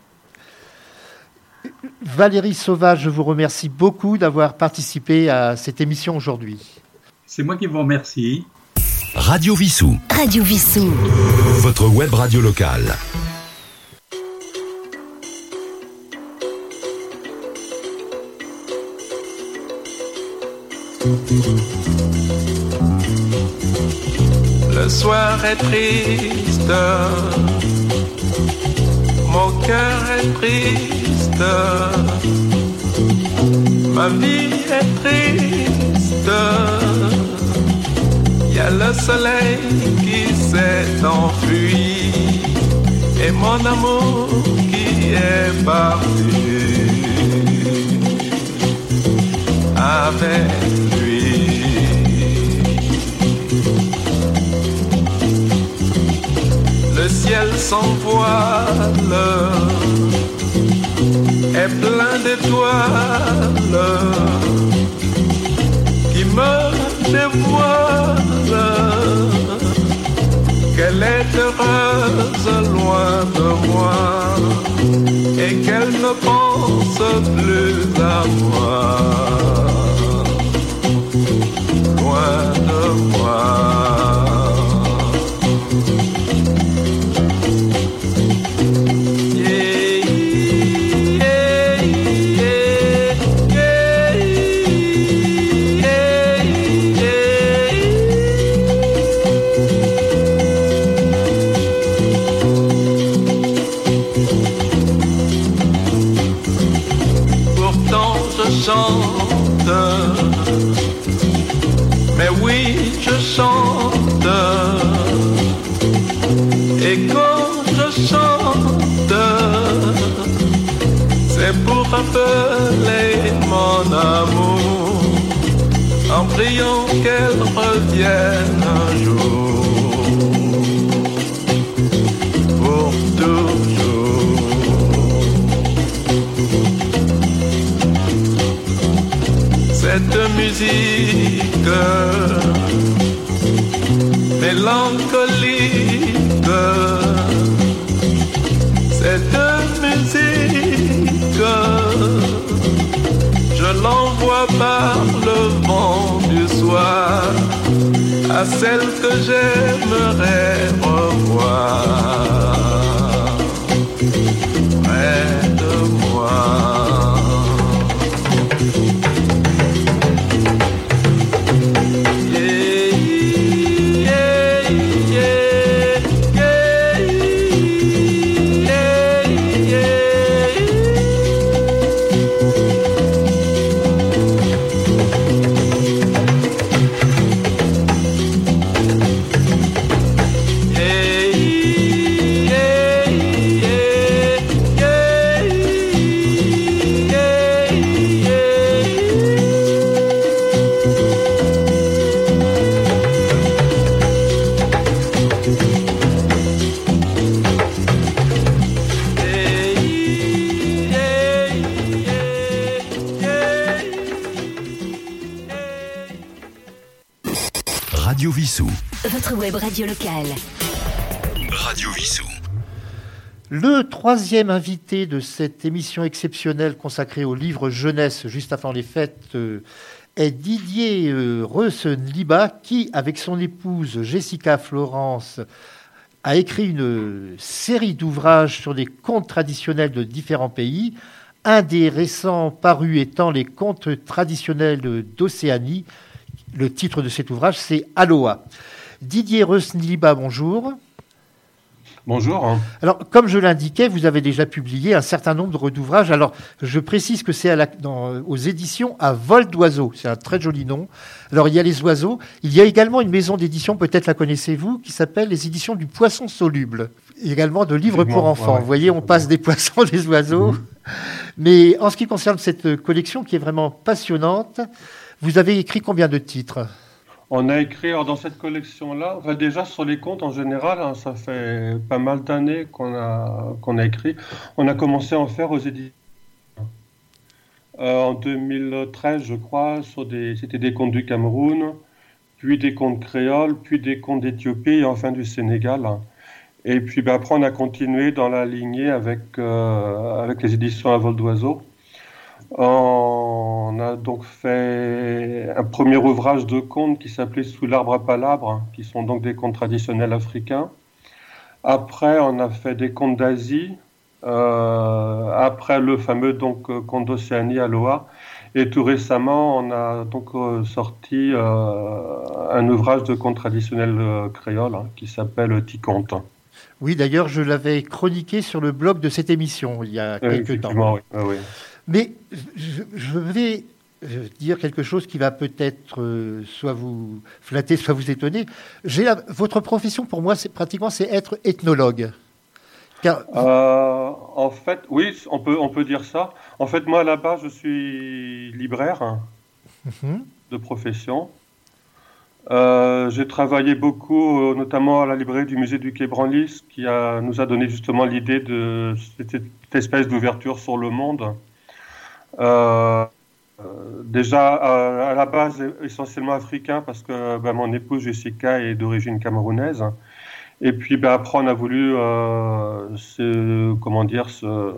Valérie Sauvage, je vous remercie beaucoup d'avoir participé à cette émission aujourd'hui. C'est moi qui vous remercie. Radio Vissou. Radio Vissou. Votre web radio locale. Le soir est triste, mon cœur est triste, ma vie est triste. Il y a le soleil qui s'est enfui. Et mon amour qui est parti avec lui. Le ciel s'envoile est plein d'étoiles qui me dévoilent qu'elle est heureuse loin de moi et qu'elle ne pense plus à moi. Loin de moi. C'est pour appeler mon amour, en priant qu'elle revienne un jour, pour toujours. Cette musique mélancolique, cette musique, l'envoie par le vent du soir à celle que j'aimerais revoir troisième invité de cette émission exceptionnelle consacrée au livre jeunesse juste avant les fêtes euh, est Didier euh, Reusen-Liba qui, avec son épouse Jessica Florence, a écrit une série d'ouvrages sur les contes traditionnels de différents pays. Un des récents parus étant les contes traditionnels d'Océanie. Le titre de cet ouvrage, c'est Aloha. Didier Reusen-Liba, bonjour. Bonjour. Alors, comme je l'indiquais, vous avez déjà publié un certain nombre d'ouvrages. Alors, je précise que c'est aux éditions à vol d'oiseau. C'est un très joli nom. Alors, il y a les oiseaux. Il y a également une maison d'édition, peut-être la connaissez-vous, qui s'appelle les éditions du poisson soluble. Également de livres pour enfants. ouais. Vous voyez, on passe des poissons, des oiseaux. Mais en ce qui concerne cette collection qui est vraiment passionnante, vous avez écrit combien de titres? On a écrit dans cette collection-là, déjà sur les contes en général, hein, ça fait pas mal d'années qu'on a, écrit. On a commencé à en faire aux éditions. Euh, en 2013, je crois, c'était des contes du Cameroun, puis des contes créoles, puis des contes d'Éthiopie et enfin du Sénégal. Et puis ben, après, on a continué dans la lignée avec, euh, avec les éditions à vol d'oiseau. On a donc fait un premier ouvrage de contes qui s'appelait Sous l'arbre à palabres, qui sont donc des contes traditionnels africains. Après, on a fait des contes d'Asie. Euh, après, le fameux donc conte d'Océanie, Aloha. Et tout récemment, on a donc euh, sorti euh, un ouvrage de contes traditionnels euh, créoles hein, qui s'appelle Ticonte. Oui, d'ailleurs, je l'avais chroniqué sur le blog de cette émission il y a quelques temps. oui. Ah oui. Mais je, je vais dire quelque chose qui va peut-être euh, soit vous flatter, soit vous étonner. La- votre profession, pour moi, c'est pratiquement c'est être ethnologue. Car, Euh, en fait, oui, on peut, on peut dire ça. En fait, moi, là-bas, je suis libraire hein, Mhm. de profession. Euh, j'ai travaillé beaucoup, notamment à la librairie du musée du Quai Branly, qui a, nous a donné justement l'idée de cette, cette espèce d'ouverture sur le monde. Euh, déjà, à la base, essentiellement africain, parce que ben, mon épouse Jessica est d'origine camerounaise. Et puis ben, après, on a voulu se, comment dire, se,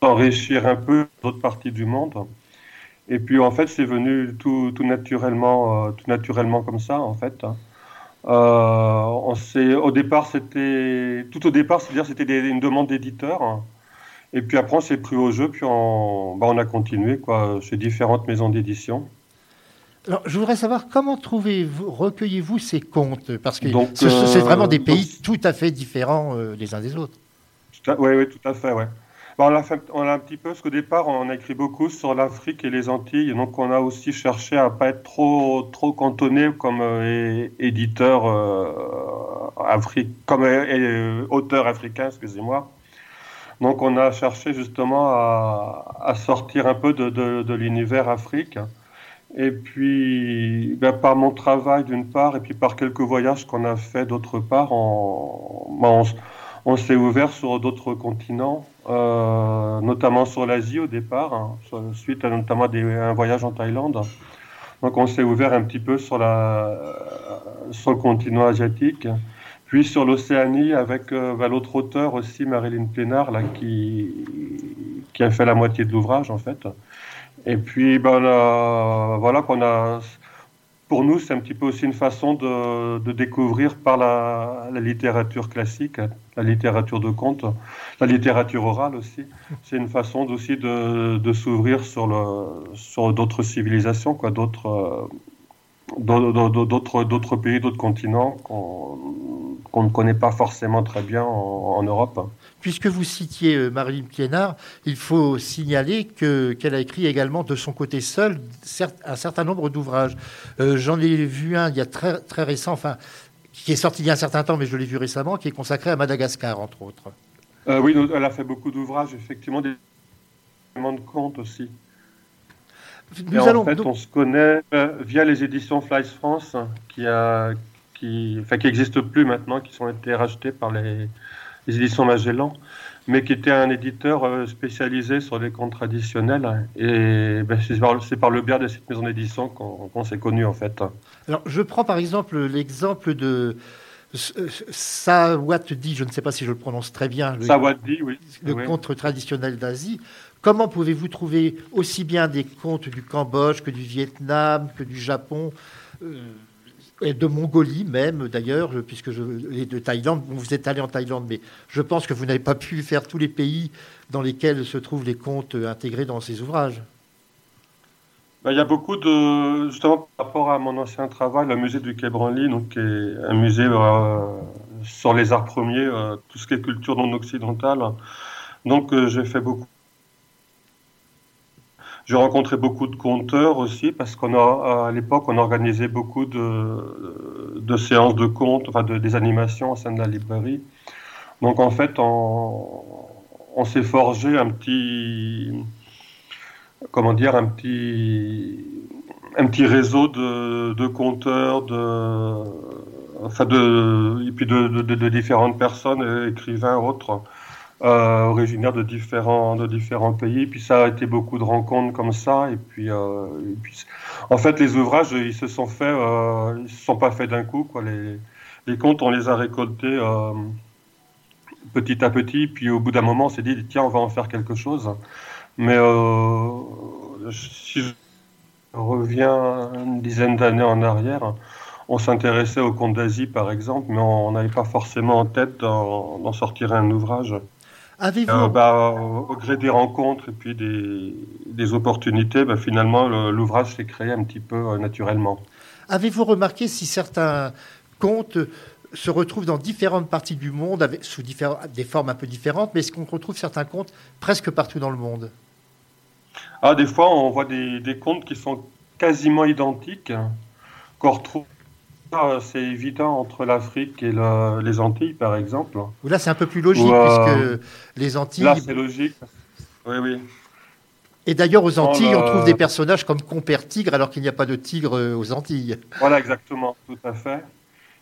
enrichir un peu d'autres parties du monde. Et puis en fait, c'est venu tout, tout naturellement, tout naturellement comme ça, en fait. Euh, au départ, c'était tout au départ, c'est-à-dire c'était une demande d'éditeur. Et puis après, on s'est pris au jeu, puis on, bah, on a continué quoi, chez différentes maisons d'édition. Alors, je voudrais savoir comment trouvez-vous, recueillez-vous ces contes? Parce que c'est vraiment des euh, pays tout à fait différents euh, les uns des autres. Oui, oui, tout à fait, ouais on, a on a un petit peu, parce qu'au départ, on a écrit beaucoup sur l'Afrique et les Antilles, donc on a aussi cherché à pas être trop, trop cantonné comme euh, éditeur euh, comme euh, auteur africain, excusez-moi. Donc on a cherché justement à, sortir un peu de, l'univers Afrique. Et puis, ben, par mon travail d'une part, et puis par quelques voyages qu'on a fait d'autre part, on, ben, on s'est ouvert sur d'autres continents. Euh, notamment sur l'Asie au départ, hein, suite à notamment un voyage en Thaïlande. Donc on s'est ouvert un petit peu sur, la, sur le continent asiatique, puis sur l'Océanie avec euh, bah, l'autre auteur aussi, Marilyn Plénard, là, qui, qui a fait la moitié de l'ouvrage en fait. Et puis ben, voilà qu'on a pour nous, c'est un petit peu aussi une façon de, découvrir par la, littérature classique, la littérature de conte, la littérature orale aussi. C'est une façon aussi de, s'ouvrir sur, sur d'autres civilisations, quoi, d'autres, d'autres, d'autres pays, d'autres continents qu'on, ne connaît pas forcément très bien en Europe. Puisque vous citiez euh, Marilyn Piénard, il faut signaler que, qu'elle a écrit également de son côté seul un certain nombre d'ouvrages. Euh, j'en ai vu un il y a très, très récent, enfin, qui est sorti il y a un certain temps, mais je l'ai vu récemment, qui est consacré à Madagascar, entre autres. Euh, oui, elle a fait beaucoup d'ouvrages, effectivement, des de aussi. Nous allons, en fait, on se connaît via les éditions Flies France, qui, a, qui, enfin, qui n'existent plus maintenant, qui ont été rachetées par les, les éditions Magellan, mais qui était un éditeur euh, spécialisé sur les contes traditionnels. Et ben, c'est par, le biais de cette maison d'édition qu'on s'est connu en fait. Alors, je prends par exemple l'exemple de Sawatdi, je ne sais pas si je le prononce très bien. Le, Sawatdi, oui. Le conte traditionnel d'Asie. Comment pouvez-vous trouver aussi bien des contes du Cambodge que du Vietnam, que du Japon euh, et de Mongolie même d'ailleurs, puisque je et de Thaïlande? vous êtes allé en Thaïlande, mais je pense que vous n'avez pas pu faire tous les pays dans lesquels se trouvent les contes intégrés dans ces ouvrages. Ben, il y a beaucoup de justement par rapport à mon ancien travail, le musée du Quai Branly, donc qui est un musée euh, sur les arts premiers, euh, tout ce qui est culture non occidentale. Donc j'ai fait beaucoup j'ai rencontré beaucoup de conteurs aussi parce qu'on a à l'époque on organisait beaucoup de, de séances de contes, enfin de, des animations au sein de la librairie. Donc en fait on, on s'est forgé un petit comment dire un petit un petit réseau de, de conteurs, de enfin de et puis de, de différentes personnes, écrivains autres euh, originaires de différents, de différents pays. Puis ça a été beaucoup de rencontres comme ça. Et puis, euh, en fait, les ouvrages, ils se sont faits, euh, ils se sont pas faits d'un coup. Quoi. Les, les contes, on les a récoltés euh, petit à petit. Puis au bout d'un moment, on s'est dit, tiens, on va en faire quelque chose. Mais euh, si je reviens une dizaine d'années en arrière, on s'intéressait aux contes d'Asie, par exemple, mais on n'avait pas forcément en tête d'en sortir un ouvrage. Avez-vous euh, bah, Au gré des rencontres et puis des, des opportunités, bah, finalement, l'ouvrage s'est créé un petit peu euh, naturellement. Avez-vous remarqué si certains contes se retrouvent dans différentes parties du monde, avec, sous des formes un peu différentes, mais est-ce qu'on retrouve certains contes presque partout dans le monde? Ah, Des fois, on voit des, des contes qui sont quasiment identiques, qu'on retrouve c'est évident entre l'Afrique et les Antilles, par exemple. Là, c'est un peu plus logique, euh, puisque les Antilles. Là, c'est logique. Oui, oui. Et d'ailleurs, aux Antilles, on trouve des personnages comme Compère Tigre, alors qu'il n'y a pas de tigre euh, aux Antilles. Voilà, exactement, tout à fait.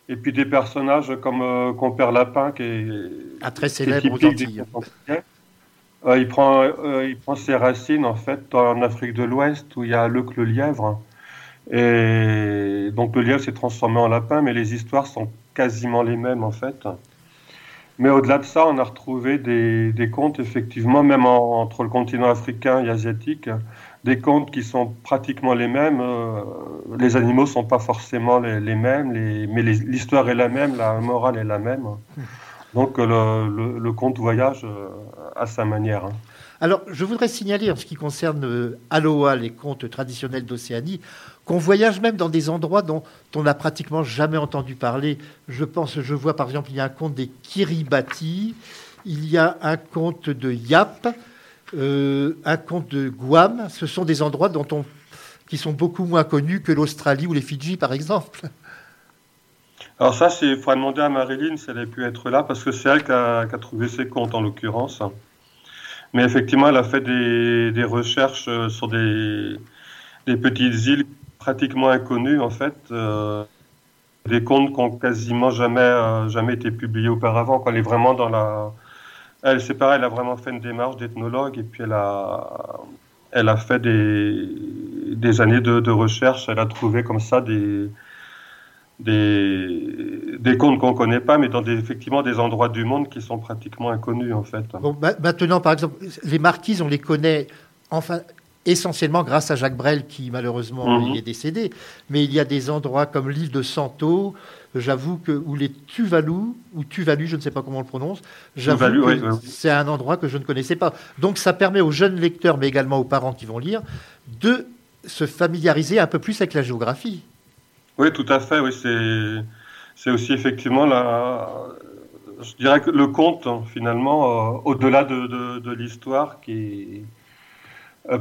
Et puis des personnages comme euh, Compère Lapin, qui est. très célèbre aux Antilles. Euh, il, prend, il prend ses racines en fait en Afrique de l'Ouest où il y a Luc le lièvre. Et donc le lièvre s'est transformé en lapin, mais les histoires sont quasiment les mêmes en fait. Mais au-delà de ça, on a retrouvé des, des contes, effectivement, même en- entre le continent africain et asiatique, des contes qui sont pratiquement les mêmes. Euh, les animaux sont pas forcément les, mêmes, mais l'histoire est la même, la morale est la même. Donc le, le, le conte voyage euh, à sa manière. hein. Alors, je voudrais signaler en ce qui concerne euh, Aloha, les contes traditionnels d'Océanie, qu'on voyage même dans des endroits dont on n'a pratiquement jamais entendu parler. Je pense, je vois par exemple, il y a un conte des Kiribati, il y a un conte de Yap, euh, un conte de Guam. Ce sont des endroits dont on, qui sont beaucoup moins connus que l'Australie ou les Fidji, par exemple. Alors ça, il faudra demander à Marilyn si elle a pu être là, parce que c'est elle qui a, trouvé ses comptes en l'occurrence. Mais effectivement, elle a fait des, recherches euh, sur des petites îles pratiquement inconnues, en fait. euh, des contes qui ont quasiment jamais, euh, jamais été publiés auparavant. Elle est vraiment dans la... Elle, c'est pareil, elle a vraiment fait une démarche d'ethnologue et puis elle a, elle a fait des, des années de, recherche. Elle a trouvé comme ça des, des, des contes qu'on ne connaît pas, mais dans des, effectivement des endroits du monde qui sont pratiquement inconnus en fait. Bon, ma- maintenant, par exemple, les marquises, on les connaît enfin essentiellement grâce à Jacques Brel, qui malheureusement Mhm. est décédé. Mais il y a des endroits comme l'île de Santo, j'avoue que ou les Tuvalu ou Tuvalu, je ne sais pas comment on le prononce. J'avoue oui, oui, c'est un endroit que je ne connaissais pas. Donc ça permet aux jeunes lecteurs, mais également aux parents qui vont lire, de se familiariser un peu plus avec la géographie. Oui, tout à fait. Oui, c'est aussi effectivement la. Je dirais que le conte, finalement, euh, au-delà de, de, de l'histoire, qui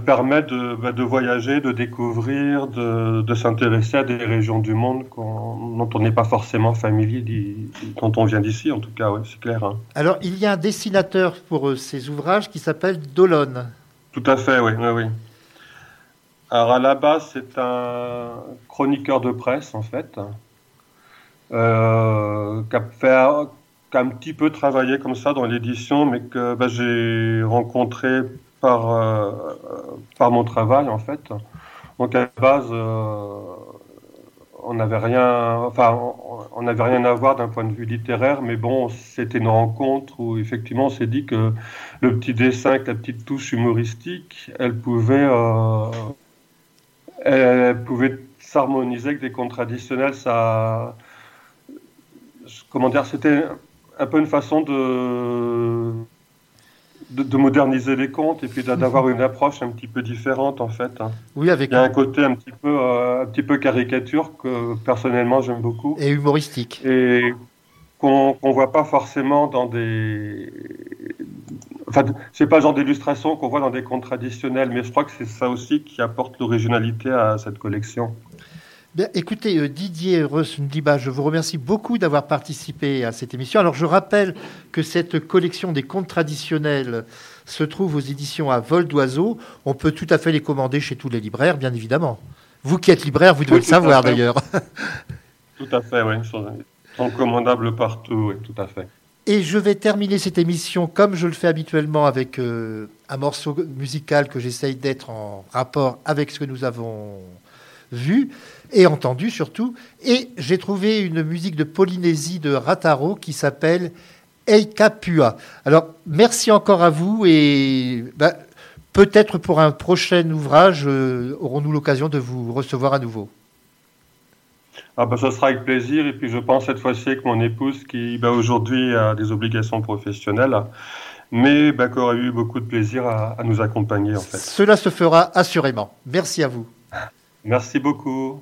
permet de, bah, de voyager, de découvrir, de, de s'intéresser à des régions du monde dont on n'est pas forcément familier, dont on vient d'ici, en tout cas, oui, c'est clair. hein. Alors il y a un dessinateur pour euh, ces ouvrages qui s'appelle Dolon. Tout à fait, oui, oui, oui. Alors à la base, c'est un chroniqueur de presse, en fait, euh, qui, a fait, qui a un petit peu travaillé comme ça dans l'édition, mais que bah, j'ai rencontré par, euh, par mon travail, en fait. Donc à la base, euh, on n'avait rien, enfin, on- n'avait rien à voir d'un point de vue littéraire, mais bon, c'était une rencontre où effectivement on s'est dit que le petit dessin avec la petite touche humoristique, elle pouvait, euh, elle pouvait s'harmoniser avec des contes traditionnels. Ça, comment dire, c'était un peu une façon de de, de moderniser les contes et puis d'a- d'avoir une approche un petit peu différente en fait. hein. Oui, avec Il y a un côté un petit peu, euh, un petit peu caricature que personnellement j'aime beaucoup et humoristique. et qu'on qu'on voit pas forcément dans des. Enfin, c'est pas le genre d'illustration qu'on voit dans des contes traditionnels, mais je crois que c'est ça aussi qui apporte l'originalité à cette collection. Bien, écoutez, euh, Didier Reus-Ndiba, je vous remercie beaucoup d'avoir participé à cette émission. Alors, je rappelle que cette collection des contes traditionnels se trouve aux éditions à vol d'oiseau. On peut tout à fait les commander chez tous les libraires, bien évidemment. Vous qui êtes libraire, vous devez Oui, le savoir d'ailleurs. Tout à fait, oui. Sont commandables partout, oui, tout à fait. Et je vais terminer cette émission comme je le fais habituellement avec euh, un morceau musical que j'essaye d'être en rapport avec ce que nous avons vu et entendu surtout. Et j'ai trouvé une musique de Polynésie de Rataro qui s'appelle Eikapua. Alors merci encore à vous et bah, peut-être pour un prochain ouvrage euh, aurons-nous l'occasion de vous recevoir à nouveau? Ah bah, ça sera avec plaisir. Et puis je pense cette fois-ci avec mon épouse qui bah, aujourd'hui a des obligations professionnelles, mais qui aurait eu beaucoup de plaisir à, à nous accompagner en fait. Cela se fera assurément. Merci à vous. Merci beaucoup.